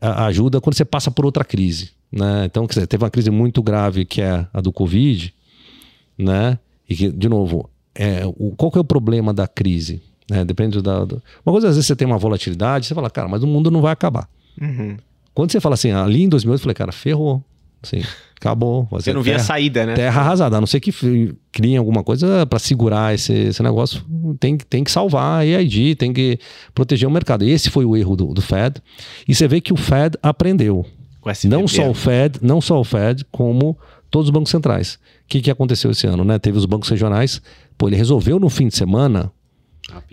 ajuda quando você passa por outra crise, né? Então, quer dizer, teve uma crise muito grave que é a do Covid, né? E que, de novo, é, o, qual que é o problema da crise? Né? Depende da, do- Uma coisa, às vezes você tem uma volatilidade, você fala, cara, mas o mundo não vai acabar. Uhum. Quando você fala assim, ali em 2008, eu falei, cara, ferrou. Assim, acabou. Você não via a terra, saída, né? terra arrasada. A não ser que criem alguma coisa para segurar esse, esse negócio, tem, que- tem que salvar a EID, tem que proteger o mercado. Esse foi o erro do, do Fed. E você vê que o Fed aprendeu. Não só o Fed, não só o Fed, como todos os bancos centrais. O que, que aconteceu esse ano, né? Teve os bancos regionais. Pô, ele resolveu no fim de semana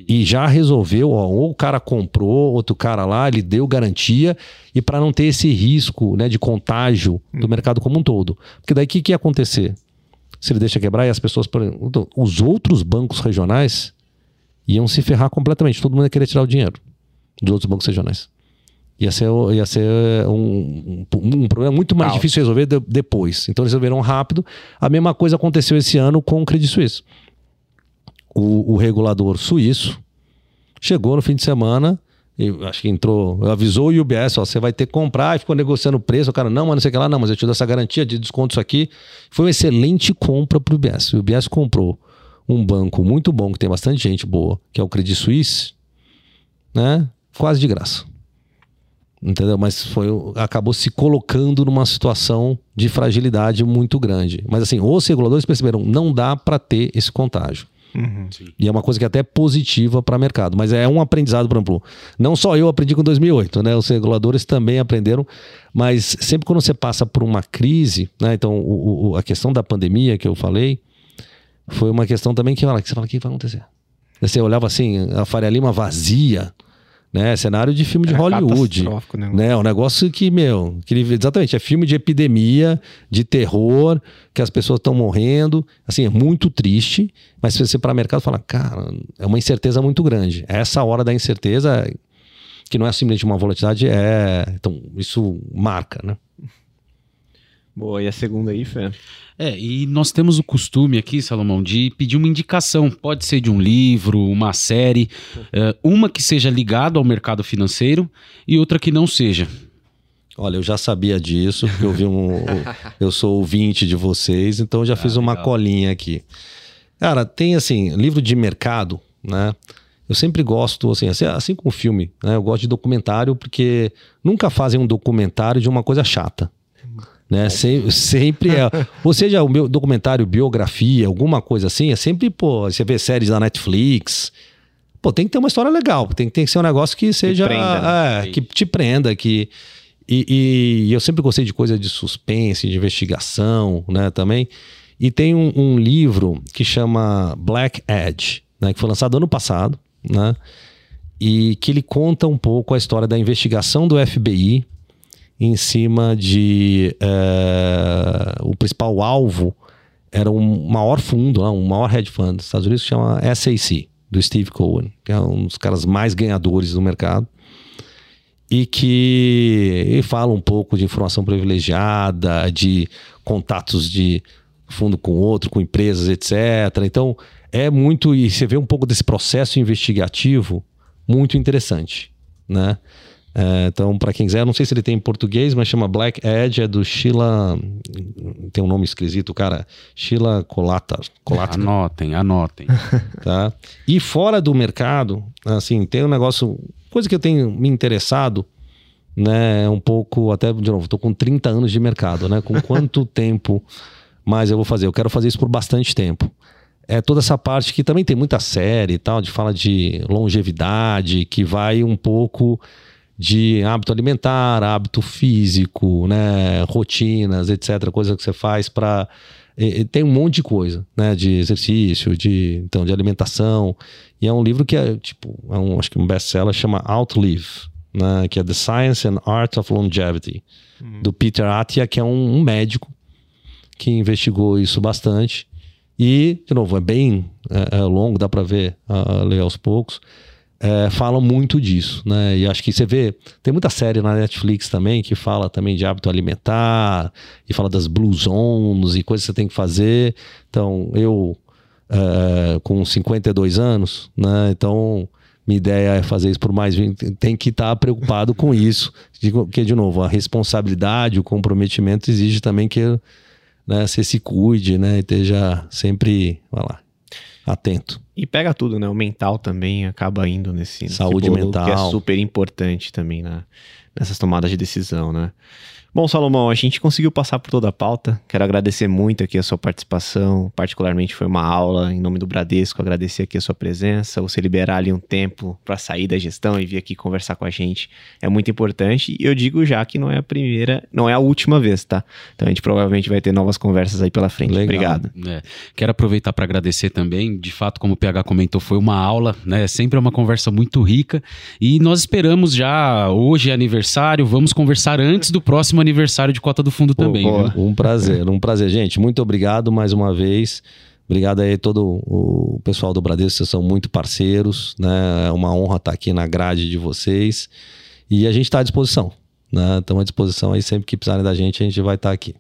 e já resolveu, ó, ou o cara comprou, outro cara lá, ele deu garantia, e para não ter esse risco né, de contágio do mercado como um todo. Porque daí o que, que ia acontecer? Se ele deixa quebrar e as pessoas. então, Os outros bancos regionais iam se ferrar completamente. Todo mundo ia querer tirar o dinheiro dos outros bancos regionais. Ia ser, ia ser um, um- um problema muito mais difícil de resolver de- depois. Então eles resolveram rápido. A mesma coisa aconteceu esse ano com o Credit Suisse o, o regulador suíço chegou no fim de semana e acho que entrou, avisou o UBS, ó, você vai ter que comprar e ficou negociando o preço. O cara, não, mas não sei o que lá, não, mas eu te dou essa garantia de desconto isso aqui. Foi uma excelente compra para o UBS. O UBS comprou um banco muito bom, que tem bastante gente boa, que é o Credit Suisse, né? Quase de graça. Entendeu? Mas foi, acabou se colocando numa situação de fragilidade muito grande. Mas assim, os reguladores perceberam, não dá para ter esse contágio. Uhum. E é uma coisa que é até positiva para o mercado. Mas é um aprendizado, por exemplo. Não só eu aprendi com 2008, né? Os reguladores também aprenderam. Mas sempre quando você passa por uma crise, né? Então, o- o- a questão da pandemia que eu falei, foi uma questão também que, olha, que você fala, o que vai acontecer? Você olhava assim, a Faria Lima vazia, né? Cenário de filme de Era Hollywood. o negócio. Né? Um negócio que, meu, que ele- exatamente, é filme de epidemia, de terror, que as pessoas estão morrendo. Assim, é muito triste, mas se você para o mercado fala, cara, é uma incerteza muito grande. Essa hora da incerteza, que não é simplesmente uma volatilidade, é. Então, isso marca, né? Boa, e a segunda aí, Fê? É, e nós temos o costume aqui, Salomão, de pedir uma indicação. Pode ser de um livro, uma série, é, uma que seja ligada ao mercado financeiro e outra que não seja. Olha, eu já sabia disso, porque eu vi um. eu sou ouvinte de vocês, então eu já fiz uma legal. colinha aqui. Cara, tem assim, livro de mercado, né? Eu sempre gosto, assim, assim, assim como filme, né? Eu gosto de documentário, porque nunca fazem um documentário de uma coisa chata. Né? Se- sempre é. Ou seja, o meu documentário, biografia, alguma coisa assim, é sempre, pô, você vê séries da Netflix. Pô, tem que ter uma história legal, tem, tem que ser um negócio que seja. prenda, né? é, que te prenda, que. E, e- e eu sempre gostei de coisa de suspense, de investigação, né, também. E tem um, um livro que chama Black Edge, né, que foi lançado ano passado, né, e que ele conta um pouco a história da investigação do FBI em cima de eh, o principal alvo era um maior fundo, lá, um maior hedge fund dos Estados Unidos que chama SAC, do Steve Cohen, que é um dos caras mais ganhadores do mercado e que fala um pouco de informação privilegiada, de contatos de fundo com outro, com empresas, etc. Então, é muito. E você vê um pouco desse processo investigativo muito interessante, né? É, então, para quem quiser, não sei se ele tem em português, mas chama Black Edge, é do Sheila. Tem um nome esquisito, cara. Sheila Colata. Colata Anotem, anotem. tá? E fora do mercado, assim, tem um negócio, coisa que eu tenho me interessado, né? É um pouco, até, de novo, estou com 30 anos de mercado, né? Com quanto tempo mais eu vou fazer? Eu quero fazer isso por bastante tempo. É toda essa parte que também tem muita série e tal, de fala de longevidade, que vai um pouco de hábito alimentar, hábito físico, né, rotinas, etc, coisa que você faz para tem um monte de coisa, né, de exercício, de então de alimentação, e é um livro que é tipo, é um, acho que um best-seller chama Outlive, né, que é The Science and Art of Longevity, hum. do Peter Attia, que é um, um, médico que investigou isso bastante. E, de novo, é bem é, é longo, dá para ver, uh, ler aos poucos é, falam muito disso, né? E acho que você vê, tem muita série na Netflix também que fala também de hábito alimentar e fala das blue zones e coisas que você tem que fazer. Então, eu é, com 52 anos, né? Então, minha ideia é fazer isso por mais 20, tem que estar preocupado com isso, porque de novo, a responsabilidade, o comprometimento exige também que né, você se cuide, né, e esteja sempre, vai lá, atento. E pega tudo, né? O mental também acaba indo nesse saúde nesse mental, que é super importante também na, nessas tomadas de decisão, né? Bom, Salomão, a gente conseguiu passar por toda a pauta. Quero agradecer muito aqui a sua participação. Particularmente foi uma aula em nome do Bradesco. Agradecer aqui a sua presença. Você liberar ali um tempo para sair da gestão e vir aqui conversar com a gente é muito importante. E eu digo já que não é a primeira, não é a última vez, tá? Então a gente provavelmente vai ter novas conversas aí pela frente. Legal. Obrigado. É. Quero aproveitar para agradecer também. De fato, como o PH comentou, foi uma aula, né? Sempre é uma conversa muito rica. E nós esperamos já, hoje é aniversário, vamos conversar antes do próximo próximo aniversário de Cota do Fundo Pô, também. Um prazer, um prazer, gente. Muito obrigado mais uma vez. Obrigado aí todo o pessoal do Bradesco, vocês são muito parceiros, né? É uma honra estar aqui na grade de vocês. E a gente está à disposição, né? Estamos à disposição aí, sempre que precisarem da gente, a gente vai estar aqui.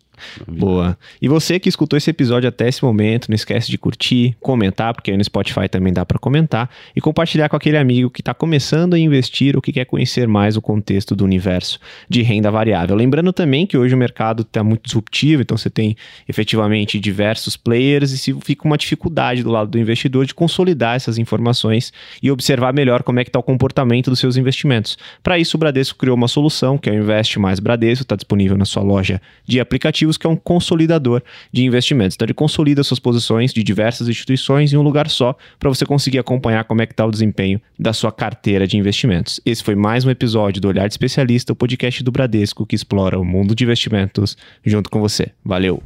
Boa. E você que escutou esse episódio até esse momento, não esquece de curtir, comentar, porque aí no Spotify também dá para comentar, e compartilhar com aquele amigo que está começando a investir ou que quer conhecer mais o contexto do universo de renda variável. Lembrando também que hoje o mercado está muito disruptivo, então você tem efetivamente diversos players e se fica uma dificuldade do lado do investidor de consolidar essas informações e observar melhor como é que está o comportamento dos seus investimentos. Para isso, o Bradesco criou uma solução que é o Investe Mais Bradesco, está disponível na sua loja de aplicativos ativos, que é um consolidador de investimentos. Então ele consolida suas posições de diversas instituições em um lugar só para você conseguir acompanhar como é que está o desempenho da sua carteira de investimentos. Esse foi mais um episódio do Olhar de Especialista, o podcast do Bradesco que explora o mundo de investimentos junto com você. Valeu!